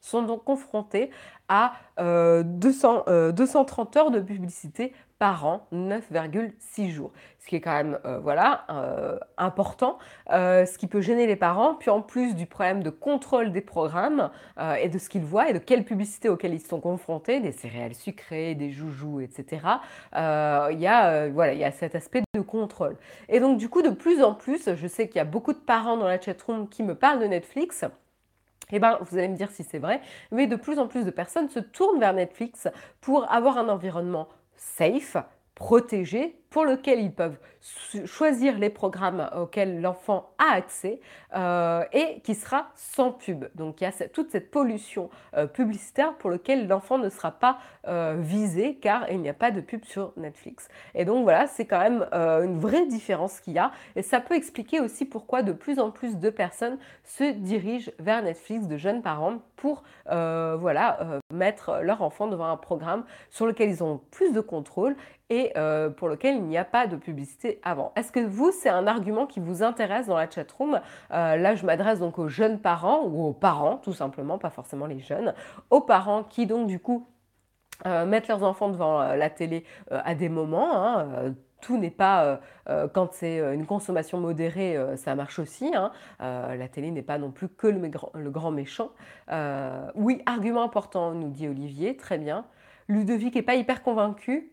sont donc confrontés à 230 euh, euh, heures de publicité par an, 9,6 jours. Ce qui est quand même euh, voilà, euh, important, euh, ce qui peut gêner les parents. Puis en plus du problème de contrôle des programmes et de ce qu'ils voient et de quelles publicités auxquelles ils sont confrontés, des céréales sucrées, des joujoux, etc., il y, a, voilà, il y a cet aspect de contrôle. Et donc du coup, de plus en plus, je sais qu'il y a beaucoup de parents dans la chatroom qui me parlent de Netflix. Eh bien, vous allez me dire si c'est vrai, mais de plus en plus de personnes se tournent vers Netflix pour avoir un environnement safe, protégé, pour lequel ils peuvent choisir les programmes auxquels l'enfant a accès euh, et qui sera sans pub. Donc il y a toute cette pollution euh, publicitaire pour laquelle l'enfant ne sera pas euh, visé car il n'y a pas de pub sur Netflix. Et donc voilà, c'est quand même une vraie différence qu'il y a et ça peut expliquer aussi pourquoi de plus en plus de personnes se dirigent vers Netflix, de jeunes parents, pour voilà, mettre leur enfant devant un programme sur lequel ils ont plus de contrôle et pour lequel il n'y a pas de publicité avant. Est-ce que vous, c'est un argument qui vous intéresse dans la chatroom? Euh, Là, je m'adresse donc aux jeunes parents ou aux parents, tout simplement, pas forcément les jeunes, aux parents qui donc du coup euh, mettent leurs enfants devant euh, la télé à des moments. Hein, tout n'est pas, quand c'est une consommation modérée, ça marche aussi. Hein. la télé n'est pas non plus que le, le grand méchant. oui, argument important, nous dit Olivier, très bien. Ludovic n'est pas hyper convaincu.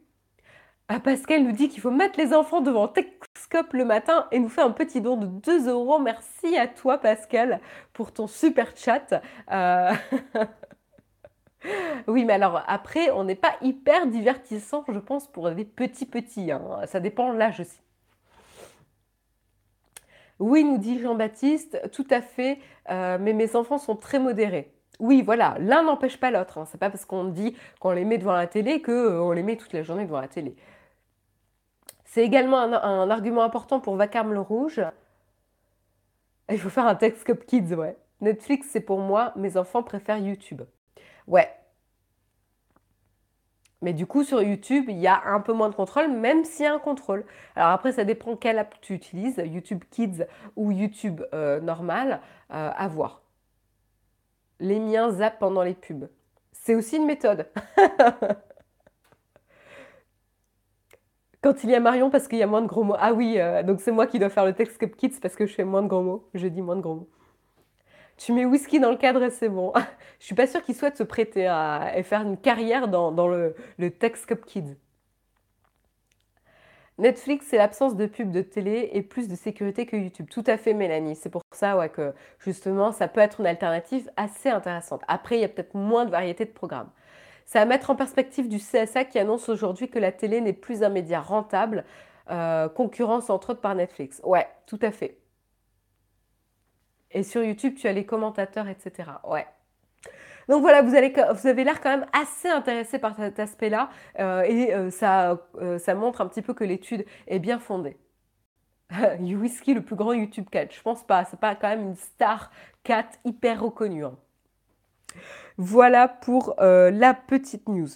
Ah, Pascal nous dit qu'il faut mettre les enfants devant Techscope le matin et nous fait un petit don de 2 euros. Merci à toi Pascal pour ton super chat. Euh, oui, mais alors après, on n'est pas hyper divertissant, je pense, pour des petits petits. Hein. Ça dépend l'âge aussi. Oui, nous dit Jean-Baptiste, tout à fait, heu, mais mes enfants sont très modérés. Oui, voilà, l'un n'empêche pas l'autre, hein. C'est pas parce qu'on dit qu'on les met devant la télé que, heu, on les met toute la journée devant la télé. C'est également un argument important pour Vacarme le rouge. Il faut faire un Textcope Kids, ouais. Netflix, c'est pour moi, mes enfants préfèrent YouTube. Ouais. Mais du coup, sur YouTube, il y a un peu moins de contrôle, même s'il y a un contrôle. Alors après, ça dépend quelle app tu utilises, YouTube Kids ou YouTube euh, normal, euh, à voir. Les miens zappent pendant les pubs. C'est aussi une méthode. Quand il y a Marion, parce qu'il y a moins de gros mots. Ah oui, euh, donc c'est moi qui dois faire le texte Kids parce que je fais moins de gros mots. Je dis moins de gros mots. Tu mets whisky dans le cadre et c'est bon. je suis pas sûre qu'il souhaite se prêter à, et faire une carrière dans, le, le Text Cup Kids. Netflix, c'est l'absence de pub de télé et plus de sécurité que YouTube. Tout à fait, Mélanie. C'est pour ça que justement, ça peut être une alternative assez intéressante. Après, il y a peut-être moins de variété de programmes. C'est à mettre en perspective du CSA qui annonce aujourd'hui que la télé n'est plus un média rentable, euh, concurrence entre autres par Netflix. Ouais, tout à fait. Et sur YouTube, tu as les commentateurs, etc. Ouais. Donc voilà, vous, avez l'air quand même assez intéressé par cet aspect-là euh, et euh, ça, montre un petit peu que l'étude est bien fondée. Whisky, le plus grand YouTube cat. Je pense pas, c'est pas quand même une star cat hyper reconnue. Hein. Voilà pour la petite news.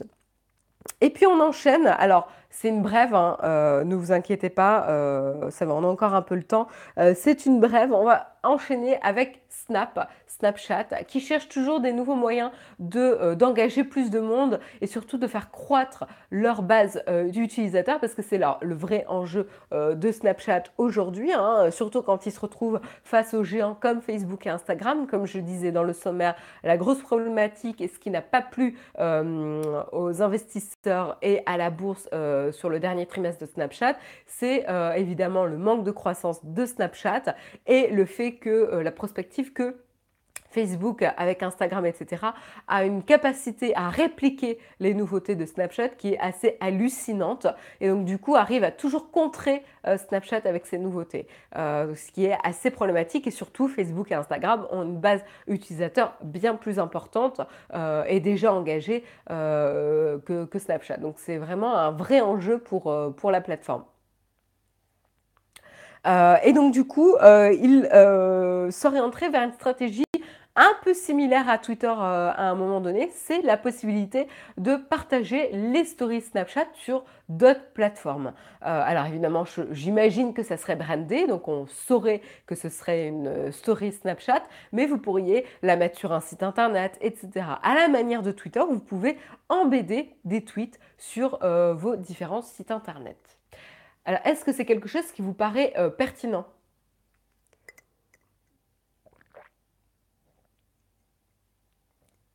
Et puis on enchaîne. Alors, c'est une brève, hein, euh, ne vous inquiétez pas, euh, ça va, on a encore un peu le temps. Euh, c'est une brève, on va enchaîner avec Snap, Snapchat, qui cherche toujours des nouveaux moyens de, d'engager plus de monde et surtout de faire croître leur base d'utilisateurs parce que c'est le vrai enjeu de Snapchat aujourd'hui, hein, surtout quand ils se retrouvent face aux géants comme Facebook et Instagram. Comme je disais dans le sommaire, la grosse problématique et ce qui n'a pas plu aux investisseurs et à la bourse euh, sur le dernier trimestre de Snapchat, c'est euh, évidemment le manque de croissance de Snapchat et le fait que euh, la prospective Facebook avec Instagram, etc., a une capacité à répliquer les nouveautés de Snapchat qui est assez hallucinante et donc du coup arrive à toujours contrer Snapchat avec ses nouveautés, ce qui est assez problématique et surtout Facebook et Instagram ont une base utilisateur bien plus importante et déjà engagée que, que, Snapchat. Donc c'est vraiment un vrai enjeu pour, pour la plateforme. Et donc du coup, il s'orienterait vers une stratégie un peu similaire à Twitter euh, à un moment donné, c'est la possibilité de partager les stories Snapchat sur d'autres plateformes. Euh, alors évidemment, j'imagine que ça serait brandé, donc on saurait que ce serait une euh, story Snapchat, mais vous pourriez la mettre sur un site internet, etc. À la manière de Twitter, vous pouvez embêter des tweets sur vos différents sites internet. Alors, est-ce que c'est quelque chose qui vous paraît pertinent?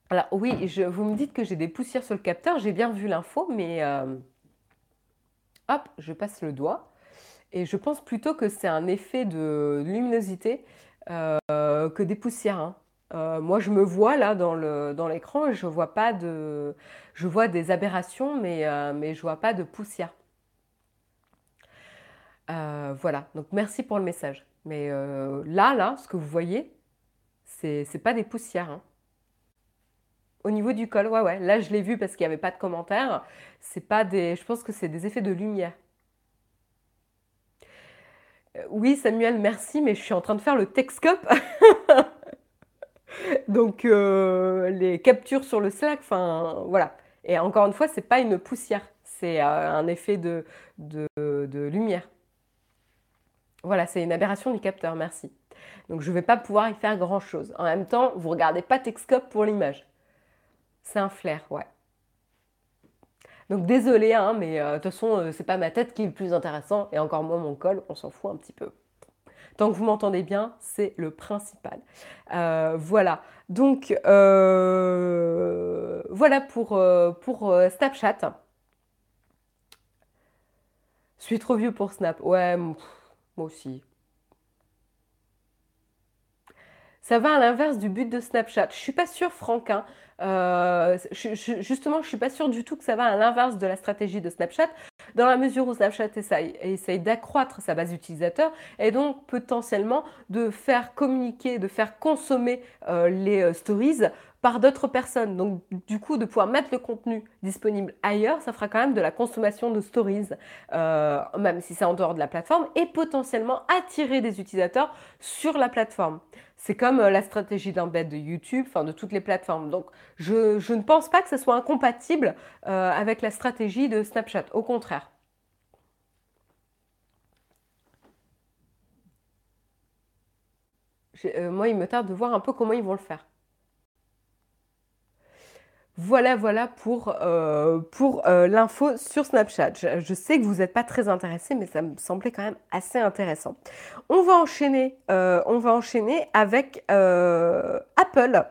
Alors oui, vous me dites que j'ai des poussières sur le capteur, j'ai bien vu l'info, mais euh, hop, je passe le doigt. Et je pense plutôt que c'est un effet de luminosité euh, que des poussières. Hein. Euh, moi, je me vois là dans l'écran et je vois pas de, je vois des aberrations, mais, mais je vois pas de poussière. Voilà, donc merci pour le message. Mais là, là, ce que vous voyez, c'est pas des poussières. Hein. Au niveau du col, ouais, ouais. Là, je l'ai vu parce qu'il n'y avait pas de commentaires. C'est pas des. Je pense que c'est des effets de lumière. Euh, oui, Samuel, merci, mais je suis en train de faire le Texcope. Donc, euh, les captures sur le Slack, enfin, voilà. Et encore une fois, c'est pas une poussière, c'est euh, un effet de, lumière. Voilà, c'est une aberration du capteur, merci. Donc, je ne vais pas pouvoir y faire grand-chose. En même temps, vous regardez pas Texcope pour l'image. C'est un flair, ouais. Donc désolé, hein, mais euh, de toute façon, euh, c'est pas ma tête qui est le plus intéressant, et encore moins mon col, on s'en fout un petit peu. Tant que vous m'entendez bien, c'est le principal. Euh, voilà. Donc voilà pour, pour Snapchat. Je suis trop vieux pour Snap. Ouais, moi aussi. Ça va à l'inverse du but de Snapchat. Je suis pas sûre, Franck. Hein. Euh, justement, je suis pas sûre du tout que ça va à l'inverse de la stratégie de Snapchat. dans la mesure où Snapchat essaye, d'accroître sa base utilisateur et donc potentiellement de faire communiquer, de faire consommer euh, les euh, stories par d'autres personnes. Donc du coup, de pouvoir mettre le contenu disponible ailleurs, ça fera quand même de la consommation de stories, euh, même si c'est en dehors de la plateforme, et potentiellement attirer des utilisateurs sur la plateforme. C'est comme euh, la stratégie d'embed de YouTube, enfin de toutes les plateformes. Donc je, ne pense pas que ce soit incompatible euh, avec la stratégie de Snapchat, au contraire. moi, il me tarde de voir un peu comment ils vont le faire. Voilà, voilà pour, euh, euh, l'info sur Snapchat. Je, sais que vous n'êtes pas très intéressés, mais ça me semblait quand même assez intéressant. On va enchaîner, euh, on va enchaîner avec Apple.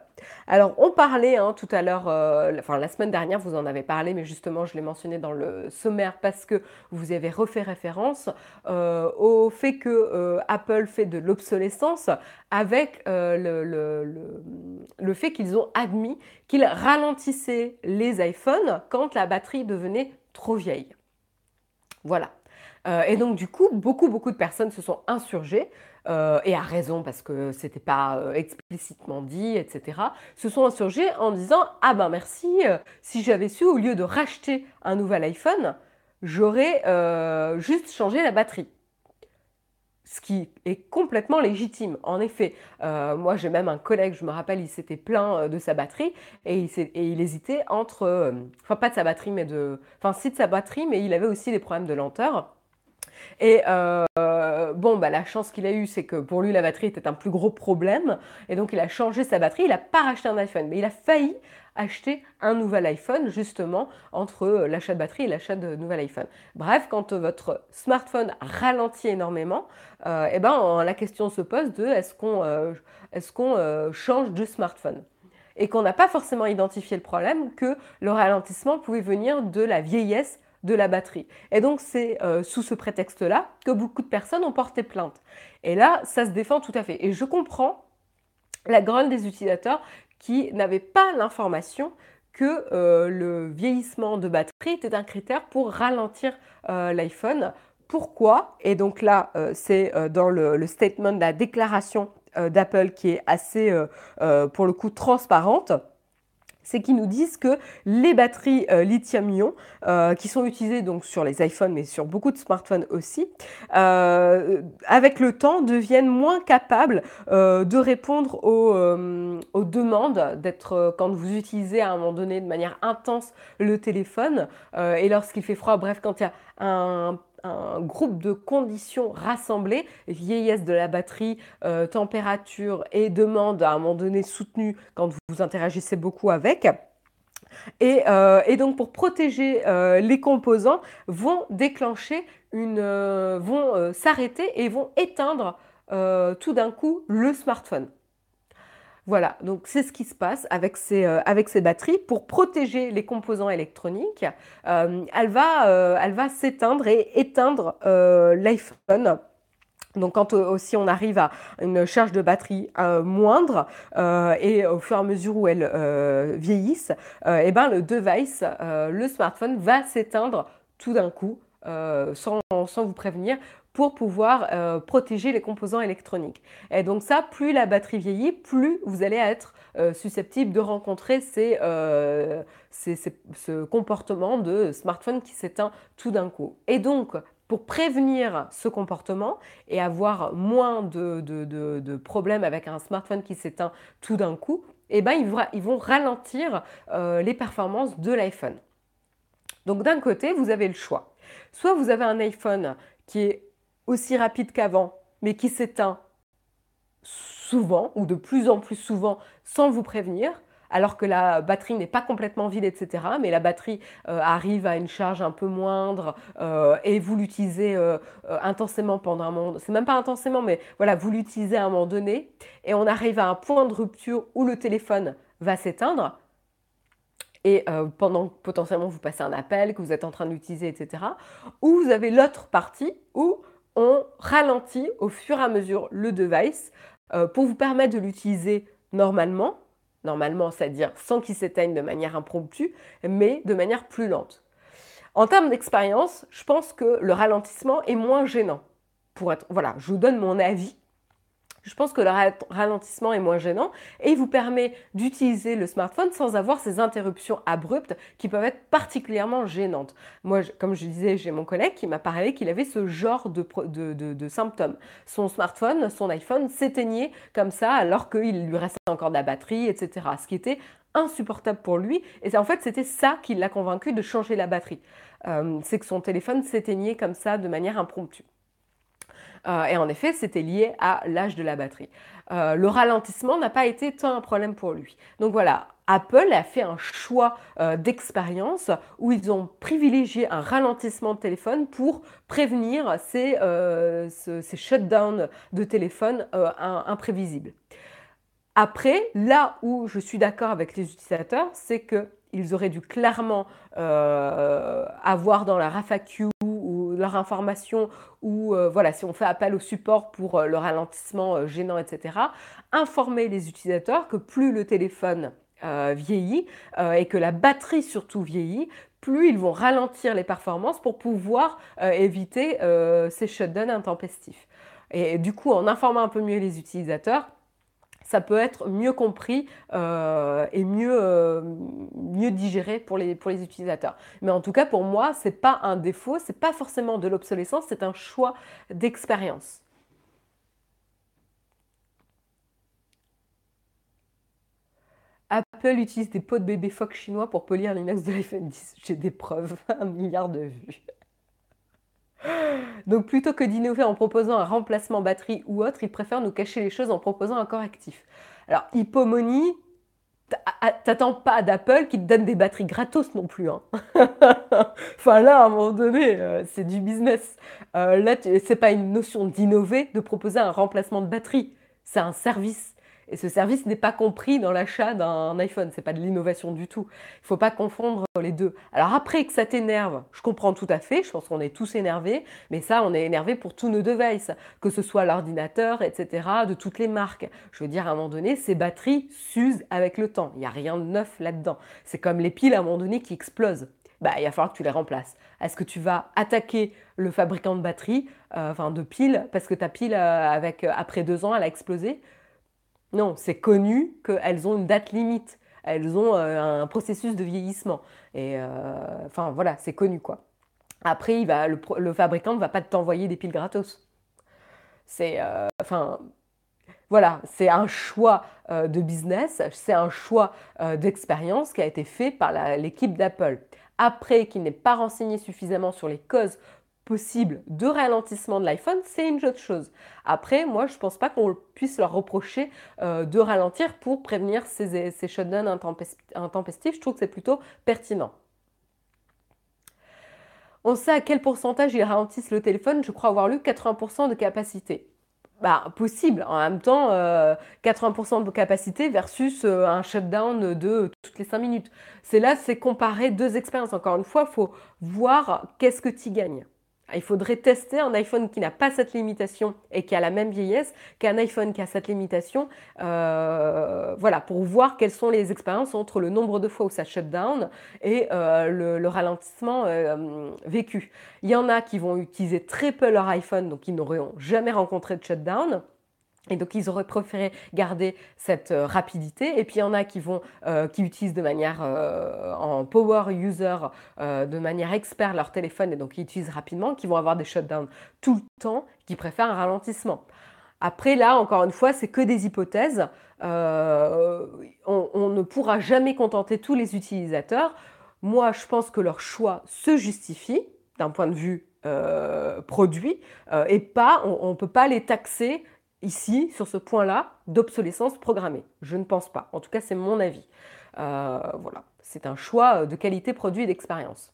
Alors, on parlait hein, tout à l'heure, euh, enfin la semaine dernière, vous en avez parlé, mais justement, je l'ai mentionné dans le sommaire parce que vous avez refait référence euh, au fait que euh, Apple fait de l'obsolescence avec le, fait qu'ils ont admis qu'ils ralentissaient les iPhones quand la batterie devenait trop vieille. Voilà. et donc, du coup, beaucoup, beaucoup de personnes se sont insurgées euh, et à raison parce que c'était pas euh, explicitement dit, etc., se sont insurgés en disant Ah ben merci, euh, si j'avais su, au lieu de racheter un nouvel iPhone, j'aurais juste changé la batterie. Ce qui est complètement légitime. En effet, moi j'ai même un collègue, je me rappelle, il s'était plaint de sa batterie et il, et il hésitait entre, enfin pas de sa batterie, mais de, enfin si de sa batterie, mais il avait aussi des problèmes de lenteur. Et euh, bon, bah, la chance qu'il a eue, c'est que pour lui, la batterie était un plus gros problème. Et donc, il a changé sa batterie. Il n'a pas racheté un iPhone, mais il a failli acheter un nouvel iPhone, justement, entre euh, l'achat de batterie et l'achat de nouvel iPhone. Bref, quand votre smartphone ralentit énormément, euh, eh ben, la question se pose de est-ce qu'on est qu'on change de smartphone? Et qu'on n'a pas forcément identifié le problème que le ralentissement pouvait venir de la vieillesse de la batterie. Et donc c'est euh, sous ce prétexte-là que beaucoup de personnes ont porté plainte. Et là, ça se défend tout à fait. Et je comprends la grogne des utilisateurs qui n'avaient pas l'information que euh, le vieillissement de batterie était un critère pour ralentir euh, l'iPhone. Pourquoi? Et donc là, c'est dans le, le, statement de la déclaration d'Apple qui est assez, pour le coup, transparente c'est qu'ils nous disent que les batteries euh, lithium-ion, euh, qui sont utilisées donc sur les iPhones, mais sur beaucoup de smartphones aussi, euh, avec le temps deviennent moins capables de répondre aux, aux demandes, d'être quand vous utilisez à un moment donné de manière intense le téléphone, et lorsqu'il fait froid, bref, quand il y a un un groupe de conditions rassemblées, vieillesse de la batterie, euh, température et demande à un moment donné soutenue quand vous interagissez beaucoup avec. Et, euh, donc pour protéger euh, les composants, vont déclencher une, vont s'arrêter et vont éteindre tout d'un coup le smartphone. Voilà, donc c'est ce qui se passe avec ces, euh, batteries. Pour protéger les composants électroniques, euh, elle va, euh, elle va s'éteindre et éteindre l'iPhone. Donc quand aussi on arrive à une charge de batterie moindre et au fur et à mesure où elles vieillissent, et eh ben le device, le smartphone va s'éteindre tout d'un coup sans, vous prévenir pour pouvoir euh, protéger les composants électroniques. Et donc ça, plus la batterie vieillit, plus vous allez être euh, susceptible de rencontrer euh, ce comportement de smartphone qui s'éteint tout d'un coup. Et donc, pour prévenir ce comportement et avoir moins de, problèmes avec un smartphone qui s'éteint tout d'un coup, eh ben, ils, ils vont ralentir les performances de l'iPhone. Donc d'un côté, vous avez le choix. Soit vous avez un iPhone qui est aussi rapide qu'avant, mais qui s'éteint souvent ou de plus en plus souvent sans vous prévenir, alors que la batterie n'est pas complètement vide, etc. Mais la batterie euh, arrive à une charge un peu moindre euh, et vous l'utilisez euh, intensément pendant un moment. C'est même pas intensément, mais voilà, vous l'utilisez à un moment donné et on arrive à un point de rupture où le téléphone va s'éteindre. Et pendant potentiellement vous passez un appel que vous êtes en train d'utiliser, etc. Ou vous avez l'autre partie où on ralentit au fur et à mesure le device euh, pour vous permettre de l'utiliser normalement, normalement, c'est-à-dire sans qu'il s'éteigne de manière impromptue, mais de manière plus lente. En termes d'expérience, je pense que le ralentissement est moins gênant. Pour être, voilà, je vous donne mon avis je pense que le ralentissement est moins gênant et il vous permet d'utiliser le smartphone sans avoir ces interruptions abruptes qui peuvent être particulièrement gênantes. Moi, comme je disais, j'ai mon collègue qui m'a parlé qu'il avait ce genre de, symptômes. Son smartphone, son iPhone s'éteignait comme ça alors qu'il lui restait encore de la batterie, etc. Ce qui était insupportable pour lui. Et en fait, c'était ça qui l'a convaincu de changer la batterie. Euh, c'est que son téléphone s'éteignait comme ça de manière impromptue. Euh, et en effet, c'était lié à l'âge de la batterie. Euh, le ralentissement n'a pas été tant un problème pour lui. Donc voilà, Apple a fait un choix euh, d'expérience où ils ont privilégié un ralentissement de téléphone pour prévenir ces, ces shutdowns de téléphone imprévisibles. Après, là où je suis d'accord avec les utilisateurs, c'est qu'ils auraient dû clairement avoir dans la RAFAQ leur information ou euh, voilà, si on fait appel au support pour euh, le ralentissement euh, gênant, etc., informer les utilisateurs que plus le téléphone vieillit et que la batterie surtout vieillit, plus ils vont ralentir les performances pour pouvoir éviter ces shutdowns intempestifs. Et du coup, en informant un peu mieux les utilisateurs, ça peut être mieux compris euh, et mieux, euh, mieux digéré pour les, pour les utilisateurs. Mais en tout cas, pour moi, ce n'est pas un défaut, ce n'est pas forcément de l'obsolescence, c'est un choix d'expérience. Apple utilise des pots de bébé phoque chinois pour polir l'inox de l'iPhone 10. J'ai des preuves, un milliard de vues. Donc plutôt que d'innover en proposant un remplacement batterie ou autre, ils préfèrent nous cacher les choses en proposant un correctif. Alors, hypomonie, t'attends pas d'Apple qui te donne des batteries gratos non plus. Hein. enfin là, à un moment donné, euh, c'est du business. Euh, là, c'est pas une notion d'innover, de proposer un remplacement de batterie. C'est un service. Et ce service n'est pas compris dans l'achat d'un iPhone. C'est pas de l'innovation du tout. Il faut pas confondre les deux. Alors après que ça t'énerve, je comprends tout à fait. Je pense qu'on est tous énervés. Mais ça, on est énervé pour tous nos devices, que ce soit l'ordinateur, etc., de toutes les marques. Je veux dire, à un moment donné, ces batteries s'usent avec le temps. Il n'y a rien de neuf là-dedans. C'est comme les piles à un moment donné qui explosent. Bah, il va falloir que tu les remplaces. Est-ce que tu vas attaquer le fabricant de batteries, euh, enfin de piles, parce que ta pile, euh, avec, euh, après deux ans, elle a explosé? Non, c'est connu qu'elles ont une date limite. Elles ont euh, un processus de vieillissement. Et euh, enfin voilà, c'est connu quoi. Après, il va, le, fabricant ne va pas t'envoyer des piles gratos. C'est euh, enfin voilà, c'est un choix de business, c'est un choix d'expérience qui a été fait par l'équipe d'Apple. Après qu'il n'ait pas renseigné suffisamment sur les causes possible de ralentissement de l'iPhone, c'est une autre chose. Après, moi, je ne pense pas qu'on puisse leur reprocher euh, de ralentir pour prévenir ces, shutdowns intempestifs. Je trouve que c'est plutôt pertinent. On sait à quel pourcentage ils ralentissent le téléphone. Je crois avoir lu 80% de capacité. Bah, possible. En même temps, 80% euh, de capacité versus euh, un shutdown de toutes les 5 minutes. C'est là, c'est comparer deux expériences. Encore une fois, il faut voir qu'est-ce que tu gagnes. Il faudrait tester un iPhone qui n'a pas cette limitation et qui a la même vieillesse qu'un iPhone qui a cette limitation, euh, voilà, pour voir quelles sont les expériences entre le nombre de fois où ça shut down et euh, le, ralentissement euh, vécu. Il y en a qui vont utiliser très peu leur iPhone, donc ils n'auront jamais rencontré de shutdown. Et donc ils auraient préféré garder cette euh, rapidité. Et puis il y en a qui vont, euh, qui utilisent de manière euh, en power user, de manière expert leur téléphone et donc qui utilisent rapidement, qui vont avoir des shutdowns tout le temps, qui préfèrent un ralentissement. Après là, encore une fois, c'est que des hypothèses. on, ne pourra jamais contenter tous les utilisateurs. Moi, je pense que leur choix se justifie d'un point de vue produit et pas, on ne peut pas les taxer ici, sur ce point-là, d'obsolescence programmée. Je ne pense pas. En tout cas, c'est mon avis. Euh, voilà, c'est un choix de qualité produit et d'expérience.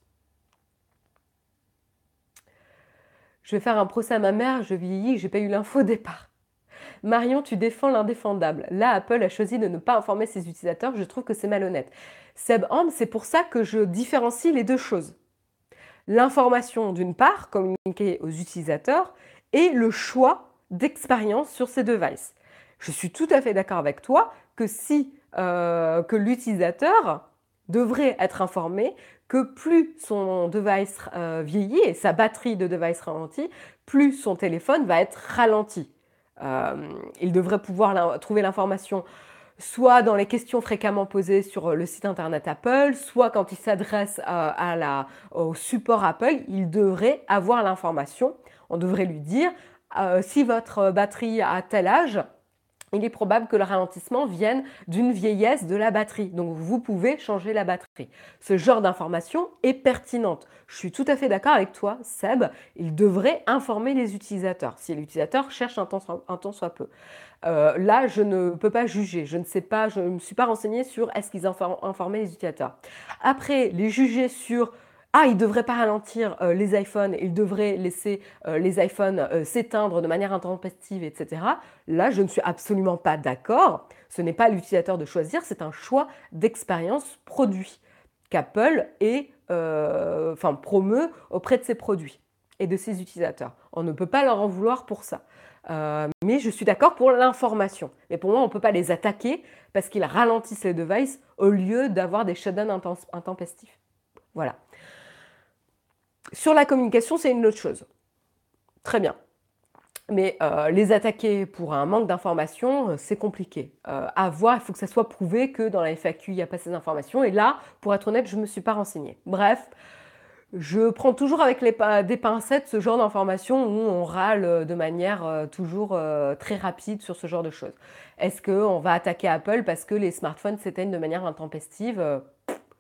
Je vais faire un procès à ma mère, je vieillis, j'ai pas eu l'info au départ. Marion, tu défends l'indéfendable. Là, Apple a choisi de ne pas informer ses utilisateurs, je trouve que c'est malhonnête. Seb c'est pour ça que je différencie les deux choses. L'information d'une part, communiquée aux utilisateurs, et le choix d'expérience sur ces devices. Je suis tout à fait d'accord avec toi que si euh, que l'utilisateur devrait être informé que plus son device euh, vieillit et sa batterie de device ralentit, plus son téléphone va être ralenti. Euh, il devrait pouvoir trouver l'information soit dans les questions fréquemment posées sur le site internet Apple, soit quand il s'adresse à, au support Apple, il devrait avoir l'information. On devrait lui dire euh, si votre batterie a tel âge, il est probable que le ralentissement vienne d'une vieillesse de la batterie. Donc vous pouvez changer la batterie. Ce genre d'information est pertinente. Je suis tout à fait d'accord avec toi, Seb. Il devrait informer les utilisateurs si l'utilisateur cherche un temps, un soit peu. Euh, là, je ne peux pas juger. Je ne sais pas, je ne me suis pas renseignée sur est-ce qu'ils informaient les utilisateurs. Après, les juger sur ah, il ne devrait pas ralentir euh, les iPhones, il devrait laisser euh, les iPhones euh, s'éteindre de manière intempestive, etc. Là, je ne suis absolument pas d'accord. Ce n'est pas à l'utilisateur de choisir, c'est un choix d'expérience produit qu'Apple promeut auprès de ses produits et de ses utilisateurs. On ne peut pas leur en vouloir pour ça. mais je suis d'accord pour l'information. Mais pour moi, on ne peut pas les attaquer parce qu'ils ralentissent les devices au lieu d'avoir des shutdowns intempestifs. Voilà. Sur la communication, c'est une autre chose. Très bien. Mais euh, les attaquer pour un manque d'informations, euh, c'est compliqué. Euh, à voir, il faut que ça soit prouvé que dans la FAQ, il n'y a pas ces informations. Et là, pour être honnête, je ne me suis pas renseignée. Bref, je prends toujours avec des pincettes ce genre d'informations où on râle de manière toujours très rapide sur ce genre de choses. Est-ce qu'on va attaquer Apple parce que les smartphones s'éteignent de manière intempestive?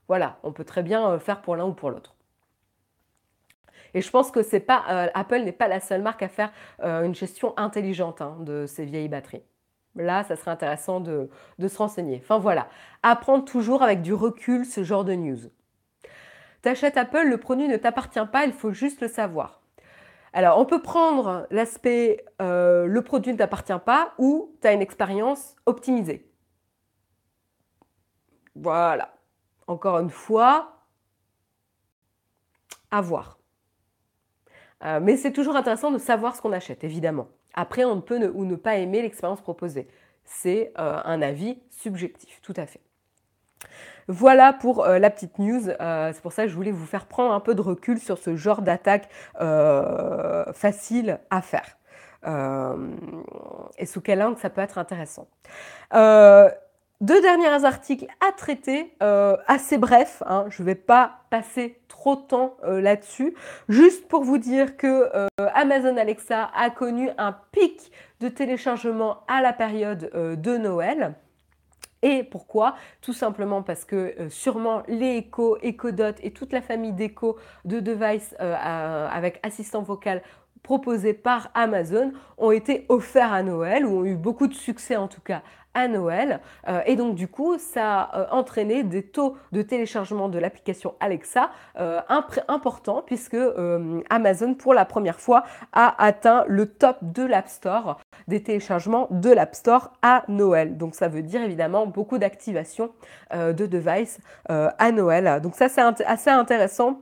Voilà, on peut très bien faire pour l'un ou pour l'autre. Et je pense que euh, Apple n'est pas la seule marque à faire euh, une gestion intelligente hein, de ces vieilles batteries. Là, ça serait intéressant de, se renseigner. Enfin voilà, apprendre toujours avec du recul ce genre de news. T'achètes Apple, le produit ne t'appartient pas, il faut juste le savoir. Alors, on peut prendre l'aspect euh, le produit ne t'appartient pas ou tu as une expérience optimisée. Voilà. Encore une fois, à voir. Euh, mais c'est toujours intéressant de savoir ce qu'on achète, évidemment. Après, on ne peut ou ne pas aimer l'expérience proposée. C'est euh, un avis subjectif, tout à fait. Voilà pour euh, la petite news. c'est pour ça que je voulais vous faire prendre un peu de recul sur ce genre d'attaque facile à faire. et sous quel angle ça peut être intéressant. Deux derniers articles à traiter, euh, assez brefs, hein, je ne vais pas passer trop de temps euh, là-dessus, juste pour vous dire que euh, Amazon Alexa a connu un pic de téléchargement à la période de Noël. Et pourquoi? Tout simplement parce que sûrement les Echo, Echo Dot et toute la famille d'Echo de devices avec assistant vocal proposés par Amazon ont été offerts à Noël ou ont eu beaucoup de succès en tout cas à Noël. Euh, et donc du coup, ça a euh, entraîné des taux de téléchargement de l'application Alexa euh, importants puisque Amazon, pour la première fois, a atteint le top de l'App Store, des téléchargements de l'App Store à Noël. Donc ça veut dire évidemment beaucoup d'activation de devices à Noël. Donc ça, c'est assez intéressant.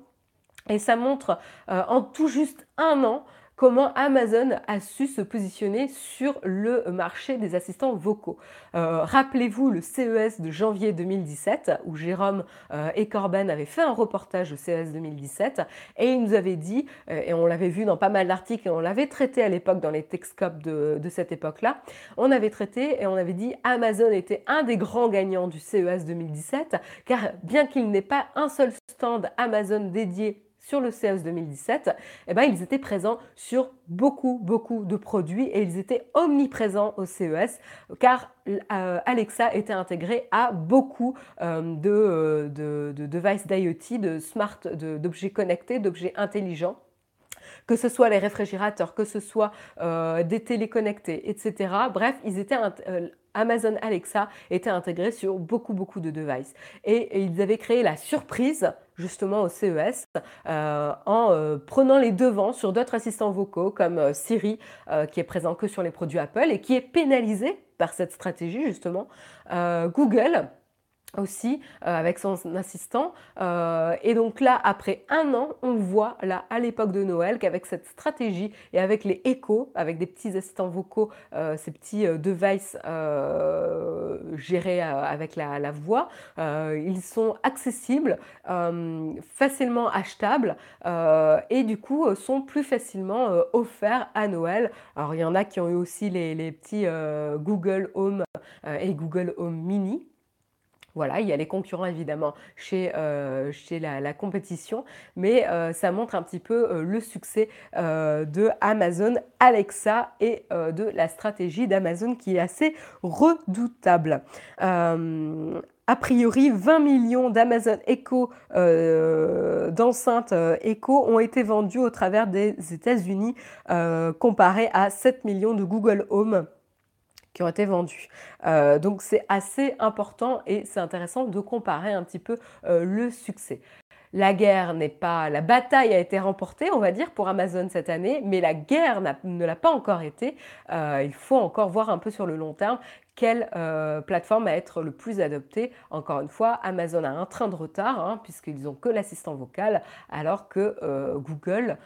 Et ça montre en tout juste un an comment Amazon a su se positionner sur le marché des assistants vocaux. Euh, rappelez-vous le CES de janvier 2017 où Jérôme euh, et Corben avaient fait un reportage au CES 2017 et ils nous avaient dit, euh, et on l'avait vu dans pas mal d'articles et on l'avait traité à l'époque dans les Techscopes de, de cette époque-là, on avait traité et on avait dit Amazon était un des grands gagnants du CES 2017 car bien qu'il n'ait pas un seul stand Amazon dédié sur le CES 2017, eh ben, ils étaient présents sur beaucoup, beaucoup de produits et ils étaient omniprésents au CES car euh, Alexa était intégré à beaucoup euh, de, de, de, devices d'IoT, de smart, d'objets connectés, d'objets intelligents que ce soit les réfrigérateurs, que ce soit euh, des téléconnectés, etc. Bref, ils étaient Amazon Alexa était intégré sur beaucoup, beaucoup de devices. Et, ils avaient créé la surprise justement au CES euh, en euh, prenant les devants sur d'autres assistants vocaux comme euh, Siri qui est présent que sur les produits Apple et qui est pénalisé par cette stratégie justement. Google aussi euh, avec son assistant. Euh, et donc là, après un an, on voit là à l'époque de Noël qu'avec cette stratégie et avec les échos, avec des petits assistants vocaux, euh, ces petits devices gérés avec la, voix, ils sont accessibles, facilement achetables et du coup sont plus facilement offerts à Noël. Alors il y en a qui ont eu aussi les, les petits Google Home et Google Home Mini. Voilà, il y a les concurrents évidemment chez, euh, la, compétition, mais euh, ça montre un petit peu euh, le succès de Amazon Alexa et de la stratégie d'Amazon qui est assez redoutable. a priori, 20 millions d'Amazon Echo, d'enceintes Echo, ont été vendus au travers des États-Unis, comparé à 7 millions de Google Home ont été vendus. Euh, donc c'est assez important et c'est intéressant de comparer un petit peu euh, le succès. La guerre n'est pas, la bataille a été remportée, on va dire, pour Amazon cette année, mais la guerre ne l'a pas encore été. Euh, il faut encore voir un peu sur le long terme quelle plateforme va être le plus adoptée. Encore une fois, Amazon a un train de retard hein, puisqu'ils n'ont que l'assistant vocal, alors que Google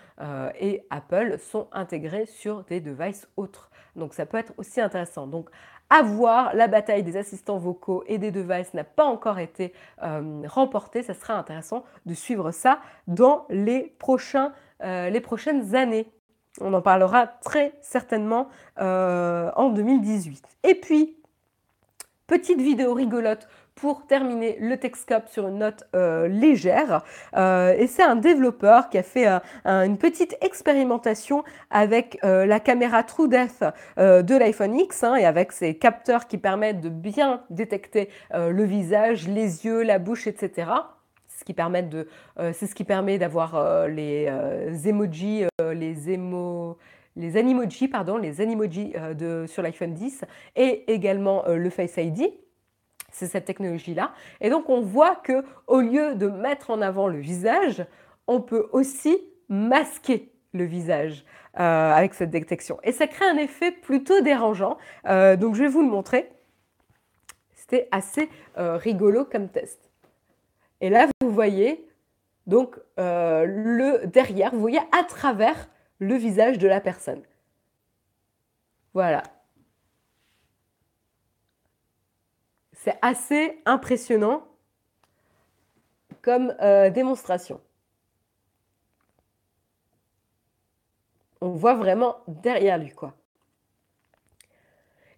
et Apple sont intégrés sur des devices autres. Donc ça peut être aussi intéressant. Donc à voir, la bataille des assistants vocaux et des devices n'a pas encore été euh, remportée. Ça sera intéressant de suivre ça dans les, euh, prochaines années. On en parlera très certainement euh, en 2018. Et puis, petite vidéo rigolote pour terminer le Texcope sur une note euh, légère. Euh, et c'est un développeur qui a fait une petite expérimentation avec euh, la caméra TrueDepth de l'iPhone X hein, et avec ses capteurs qui permettent de bien détecter le visage, les yeux, la bouche, etc. Ce qui permet de, c'est ce qui permet d'avoir les emojis, les émo les animojis, pardon, les animojis de, sur l'iPhone 10 et également le Face ID c'est cette technologie-là. Et donc on voit que au lieu de mettre en avant le visage, on peut aussi masquer le visage euh, avec cette détection. Et ça crée un effet plutôt dérangeant. Euh, donc je vais vous le montrer. C'était assez euh, rigolo comme test. Et là, vous voyez donc le derrière, vous voyez à travers le visage de la personne. Voilà. C'est assez impressionnant comme euh, démonstration. On voit vraiment derrière lui, quoi.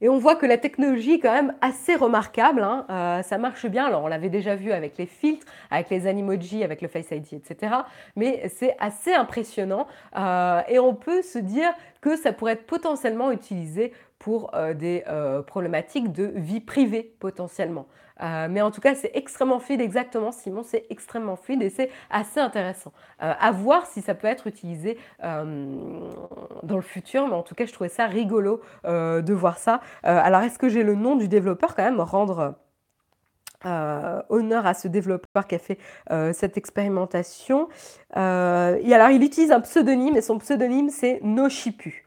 Et on voit que la technologie est quand même assez remarquable. Hein. Euh, ça marche bien. Alors, on l'avait déjà vu avec les filtres, avec les animojis, avec le Face ID, etc. Mais c'est assez impressionnant. Euh, et on peut se dire que ça pourrait être potentiellement utilisé pour euh, des problématiques de vie privée potentiellement. mais en tout cas, c'est extrêmement fluide, exactement, Simon, c'est extrêmement fluide et c'est assez intéressant. à voir si ça peut être utilisé dans le futur, mais en tout cas, je trouvais ça rigolo de voir ça. Euh, alors, est-ce que j'ai le nom du développeur quand même Rendre euh, honneur à ce développeur qui a fait euh, cette expérimentation? et alors, il utilise un pseudonyme et son pseudonyme, c'est Noshipu.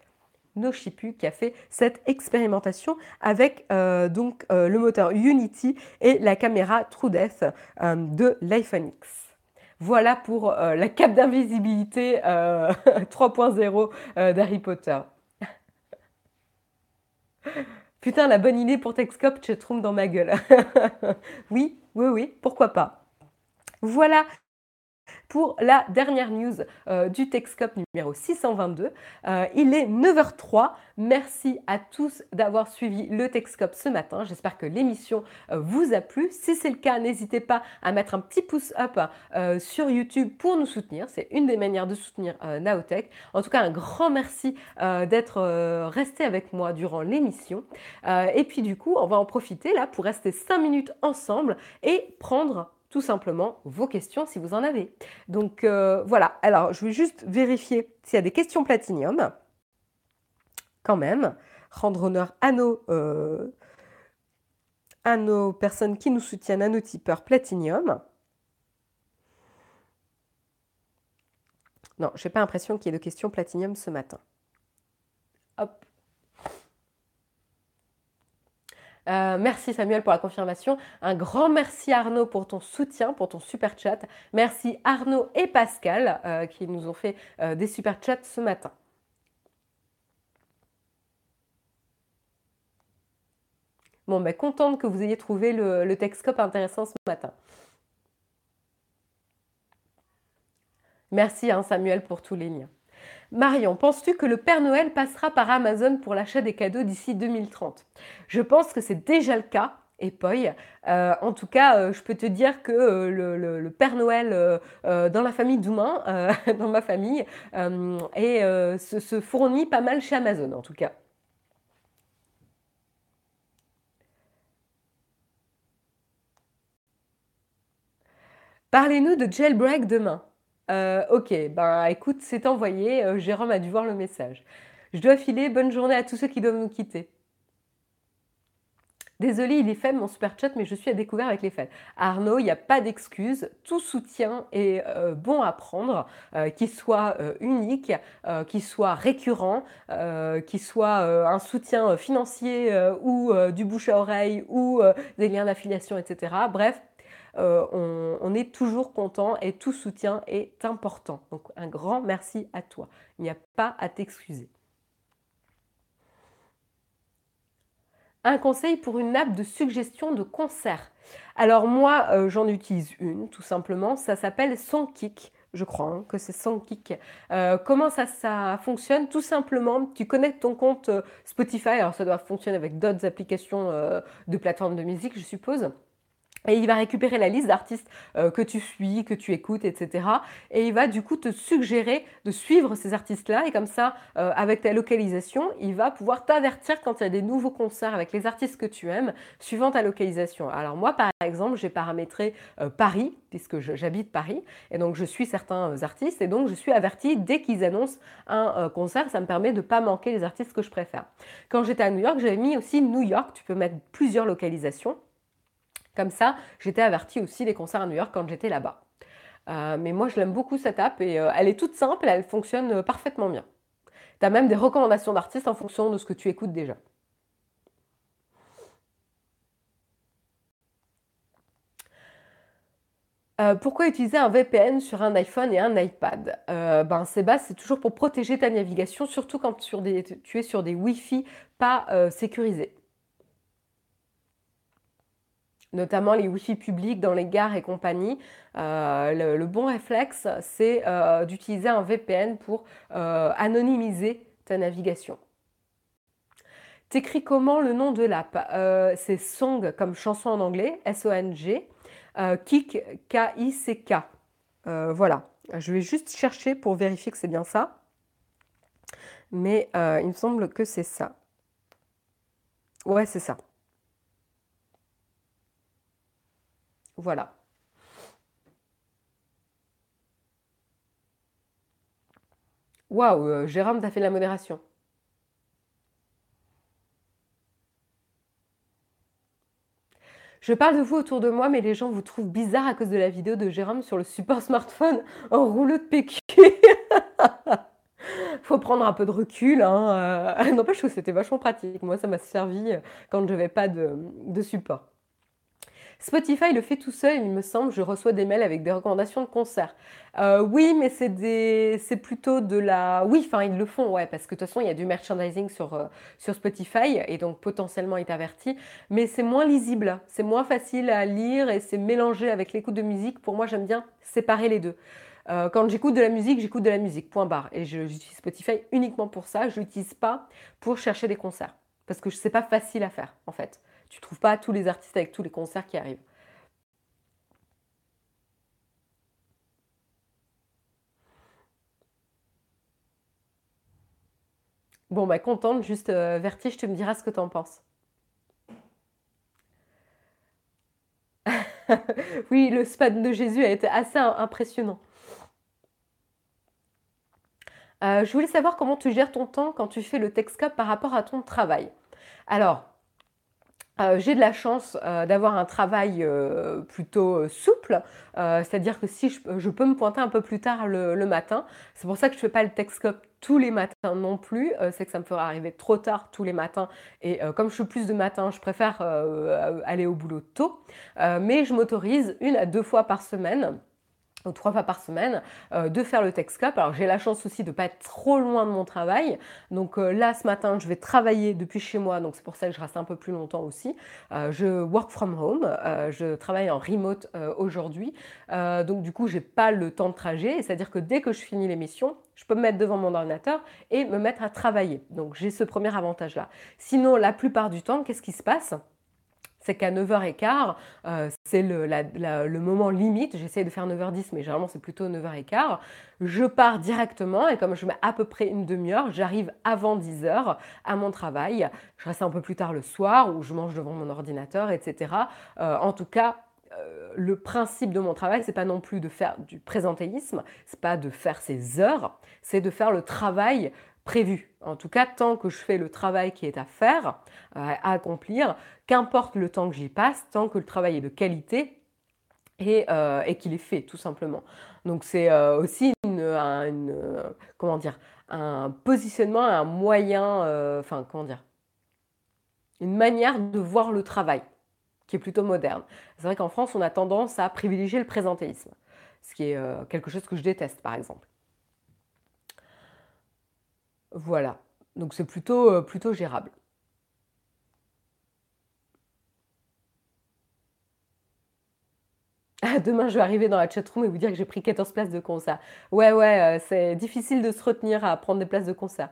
Noshipu qui a fait cette expérimentation avec donc le moteur Unity et la caméra TrueDepth de l'iPhone X. Voilà pour la cape d'invisibilité 3.0 d'Harry Potter. Putain, la bonne idée pour Texcop, je trouve dans ma gueule. oui, oui, oui, pourquoi pas. Voilà pour la dernière news euh, du Texcop numéro 622. Euh, il est 9h03. Merci à tous d'avoir suivi le Texcop ce matin. J'espère que l'émission euh, vous a plu. Si c'est le cas, n'hésitez pas à mettre un petit pouce up sur YouTube pour nous soutenir. C'est une des manières de soutenir Naotech. En tout cas, un grand merci d'être resté avec moi durant l'émission. et puis du coup, on va en profiter là pour rester 5 minutes ensemble et prendre tout simplement vos questions si vous en avez. Donc euh, voilà, alors je vais juste vérifier s'il y a des questions platinium. Quand même, rendre honneur à nos, euh, à nos personnes qui nous soutiennent, à nos tipeurs platinium. Non, je n'ai pas l'impression qu'il y ait de questions platinium ce matin. Hop. Euh, merci Samuel pour la confirmation. Un grand merci Arnaud pour ton soutien, pour ton super chat. Merci Arnaud et Pascal euh, qui nous ont fait euh, des super chats ce matin. Bon, ben, contente que vous ayez trouvé le, Texcope intéressant ce matin. Merci hein, Samuel pour tous les liens. Marion, penses-tu que le Père Noël passera par Amazon pour l'achat des cadeaux d'ici 2030 Je pense que c'est déjà le cas. Et Poi, euh, en tout cas, euh, je peux te dire que euh, le, Père Noël dans la famille Doumain, dans ma famille, et, se, se fournit pas mal chez Amazon, en tout cas. Parlez-nous de jailbreak demain. Euh, ok, ben écoute, c'est envoyé. Euh, Jérôme a dû voir le message. Je dois filer. Bonne journée à tous ceux qui doivent nous quitter. Désolé, il est faible mon super chat, mais je suis à découvert avec les fans. Arnaud, il n'y a pas d'excuse. Tout soutien est euh, bon à prendre, qu'il soit unique, qu'il soit récurrent, qu'il soit un soutien financier ou du bouche à oreille ou des liens d'affiliation, etc. Bref, euh, on, est toujours content et tout soutien est important. Donc un grand merci à toi. Il n'y a pas à t'excuser. Un conseil pour une app de suggestion de concert. Alors moi, euh, j'en utilise une, tout simplement. Ça s'appelle Songkick je crois hein, que c'est Songkick. Euh, comment ça, ça fonctionne? Tout simplement, tu connectes ton compte Spotify. Alors ça doit fonctionner avec d'autres applications de plateformes de musique, je suppose. Et il va récupérer la liste d'artistes euh, que tu suis, que tu écoutes, etc. Et il va du coup te suggérer de suivre ces artistes-là. Et comme ça, euh, avec ta localisation, il va pouvoir t'avertir quand il y a des nouveaux concerts avec les artistes que tu aimes, suivant ta localisation. Alors moi, par exemple, j'ai paramétré euh, Paris, puisque j'habite Paris. Et donc, je suis certains artistes. Et donc, je suis avertie dès qu'ils annoncent un concert. Ça me permet de ne pas manquer les artistes que je préfère. Quand j'étais à New York, j'avais mis aussi New York. Tu peux mettre plusieurs localisations. Comme ça, j'étais avertie aussi des concerts à New York quand j'étais là-bas. Euh, mais moi, je l'aime beaucoup cette app et euh, elle est toute simple, elle fonctionne euh, parfaitement bien. Tu as même des recommandations d'artistes en fonction de ce que tu écoutes déjà. pourquoi utiliser un VPN sur un iPhone et un iPad? Ben, C'est c'est toujours pour protéger ta navigation, surtout quand tu es sur des Wi-Fi pas sécurisés notamment les Wi-Fi publics dans les gares et compagnie, euh, le, bon réflexe, c'est euh, d'utiliser un VPN pour euh, anonymiser ta navigation. T'écris comment le nom de l'app? C'est Song comme chanson en anglais, S-O-N-G, Kik, K-I-C-K. voilà, je vais juste chercher pour vérifier que c'est bien ça. Mais il me semble que c'est ça. Ouais, c'est ça. Voilà. Waouh, euh, Jérôme, t'as fait la modération. Je parle de vous autour de moi, mais les gens vous trouvent bizarre à cause de la vidéo de Jérôme sur le support smartphone en rouleau de PQ. Faut prendre un peu de recul. Hein. Euh, n'empêche que c'était vachement pratique. Moi, ça m'a servi quand je n'avais pas de support. Spotify le fait tout seul, il me semble. Je reçois des mails avec des recommandations de concerts. Euh, oui, mais c'est plutôt de la. Oui, enfin, ils le font, ouais, parce que de toute façon, il y a du merchandising sur, euh, sur Spotify et donc potentiellement, il t'avertit. Mais c'est moins lisible, c'est moins facile à lire et c'est mélangé avec l'écoute de musique. Pour moi, j'aime bien séparer les deux. Euh, quand j'écoute de la musique, j'écoute de la musique, point barre. Et j'utilise Spotify uniquement pour ça. Je l'utilise pas pour chercher des concerts. Parce que c'est pas facile à faire, en fait. Tu trouves pas tous les artistes avec tous les concerts qui arrivent. Bon, bah contente, juste euh, vertige, tu me diras ce que tu en penses. oui, le spad de Jésus a été assez impressionnant. Euh, je voulais savoir comment tu gères ton temps quand tu fais le Texcap par rapport à ton travail. Alors, euh, j'ai de la chance euh, d'avoir un travail euh, plutôt souple, c'est-à-dire que si je, peux me pointer un peu plus tard le, matin, c'est pour ça que je ne fais pas le Texcope tous les matins non plus, c'est que ça me fera arriver trop tard tous les matins. Et comme je suis plus de matin, je préfère, aller au boulot tôt, mais je m'autorise une à deux fois par semaine trois fois par semaine, euh, de faire le Texcop. Alors j'ai la chance aussi de ne pas être trop loin de mon travail. Donc euh, là, ce matin, je vais travailler depuis chez moi, donc c'est pour ça que je reste un peu plus longtemps aussi. Euh, je work from home, je travaille en remote aujourd'hui. donc du coup, j'ai pas le temps de trajet, c'est-à-dire que dès que je finis l'émission, je peux me mettre devant mon ordinateur et me mettre à travailler. Donc j'ai ce premier avantage-là. Sinon, la plupart du temps, qu'est-ce qui se passe? C'est qu'à 9h15, euh, c'est le, moment limite. J'essaie de faire 9h10, mais généralement c'est plutôt 9h15. Je pars directement et comme je mets à peu près une demi-heure, j'arrive avant 10h à mon travail. Je reste un peu plus tard le soir où je mange devant mon ordinateur, etc. Euh, en tout cas, euh, le principe de mon travail, c'est pas non plus de faire du présentéisme, c'est pas de faire ses heures, c'est de faire le travail prévu. En tout cas, tant que je fais le travail qui est à faire, euh, à accomplir, qu'importe le temps que j'y passe, tant que le travail est de qualité et, euh, qu'il est fait, tout simplement. Donc c'est euh, aussi une, comment dire, un positionnement, un moyen, enfin comment dire, une manière de voir le travail qui est plutôt moderne. C'est vrai qu'en France, on a tendance à privilégier le présentéisme, ce qui est quelque chose que je déteste, par exemple. Voilà, donc c'est plutôt, euh, plutôt gérable. Ah, demain, je vais arriver dans la chatroom et vous dire que j'ai pris 14 places de concert. Ouais, ouais, euh, c'est difficile de se retenir à prendre des places de concert.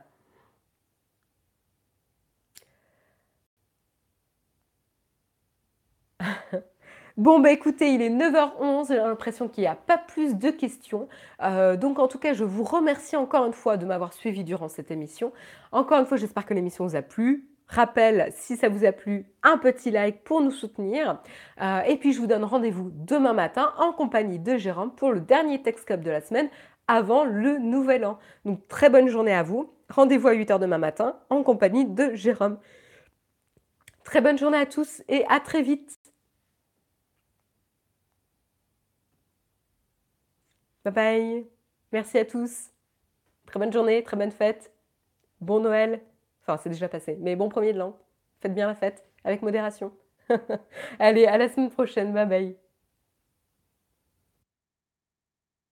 Bon, bah écoutez, il est 9h11, j'ai l'impression qu'il n'y a pas plus de questions. Euh, donc en tout cas, je vous remercie encore une fois de m'avoir suivi durant cette émission. Encore une fois, j'espère que l'émission vous a plu. Rappel, si ça vous a plu, un petit like pour nous soutenir. Euh, et puis je vous donne rendez-vous demain matin en compagnie de Jérôme pour le dernier Cup de la semaine avant le nouvel an. Donc très bonne journée à vous. Rendez-vous à 8h demain matin en compagnie de Jérôme. Très bonne journée à tous et à très vite. Bye bye. Merci à tous. Très bonne journée, très bonne fête. Bon Noël. Enfin, c'est déjà passé, mais bon premier de l'an. Faites bien la fête, avec modération. Allez, à la semaine prochaine. Bye bye.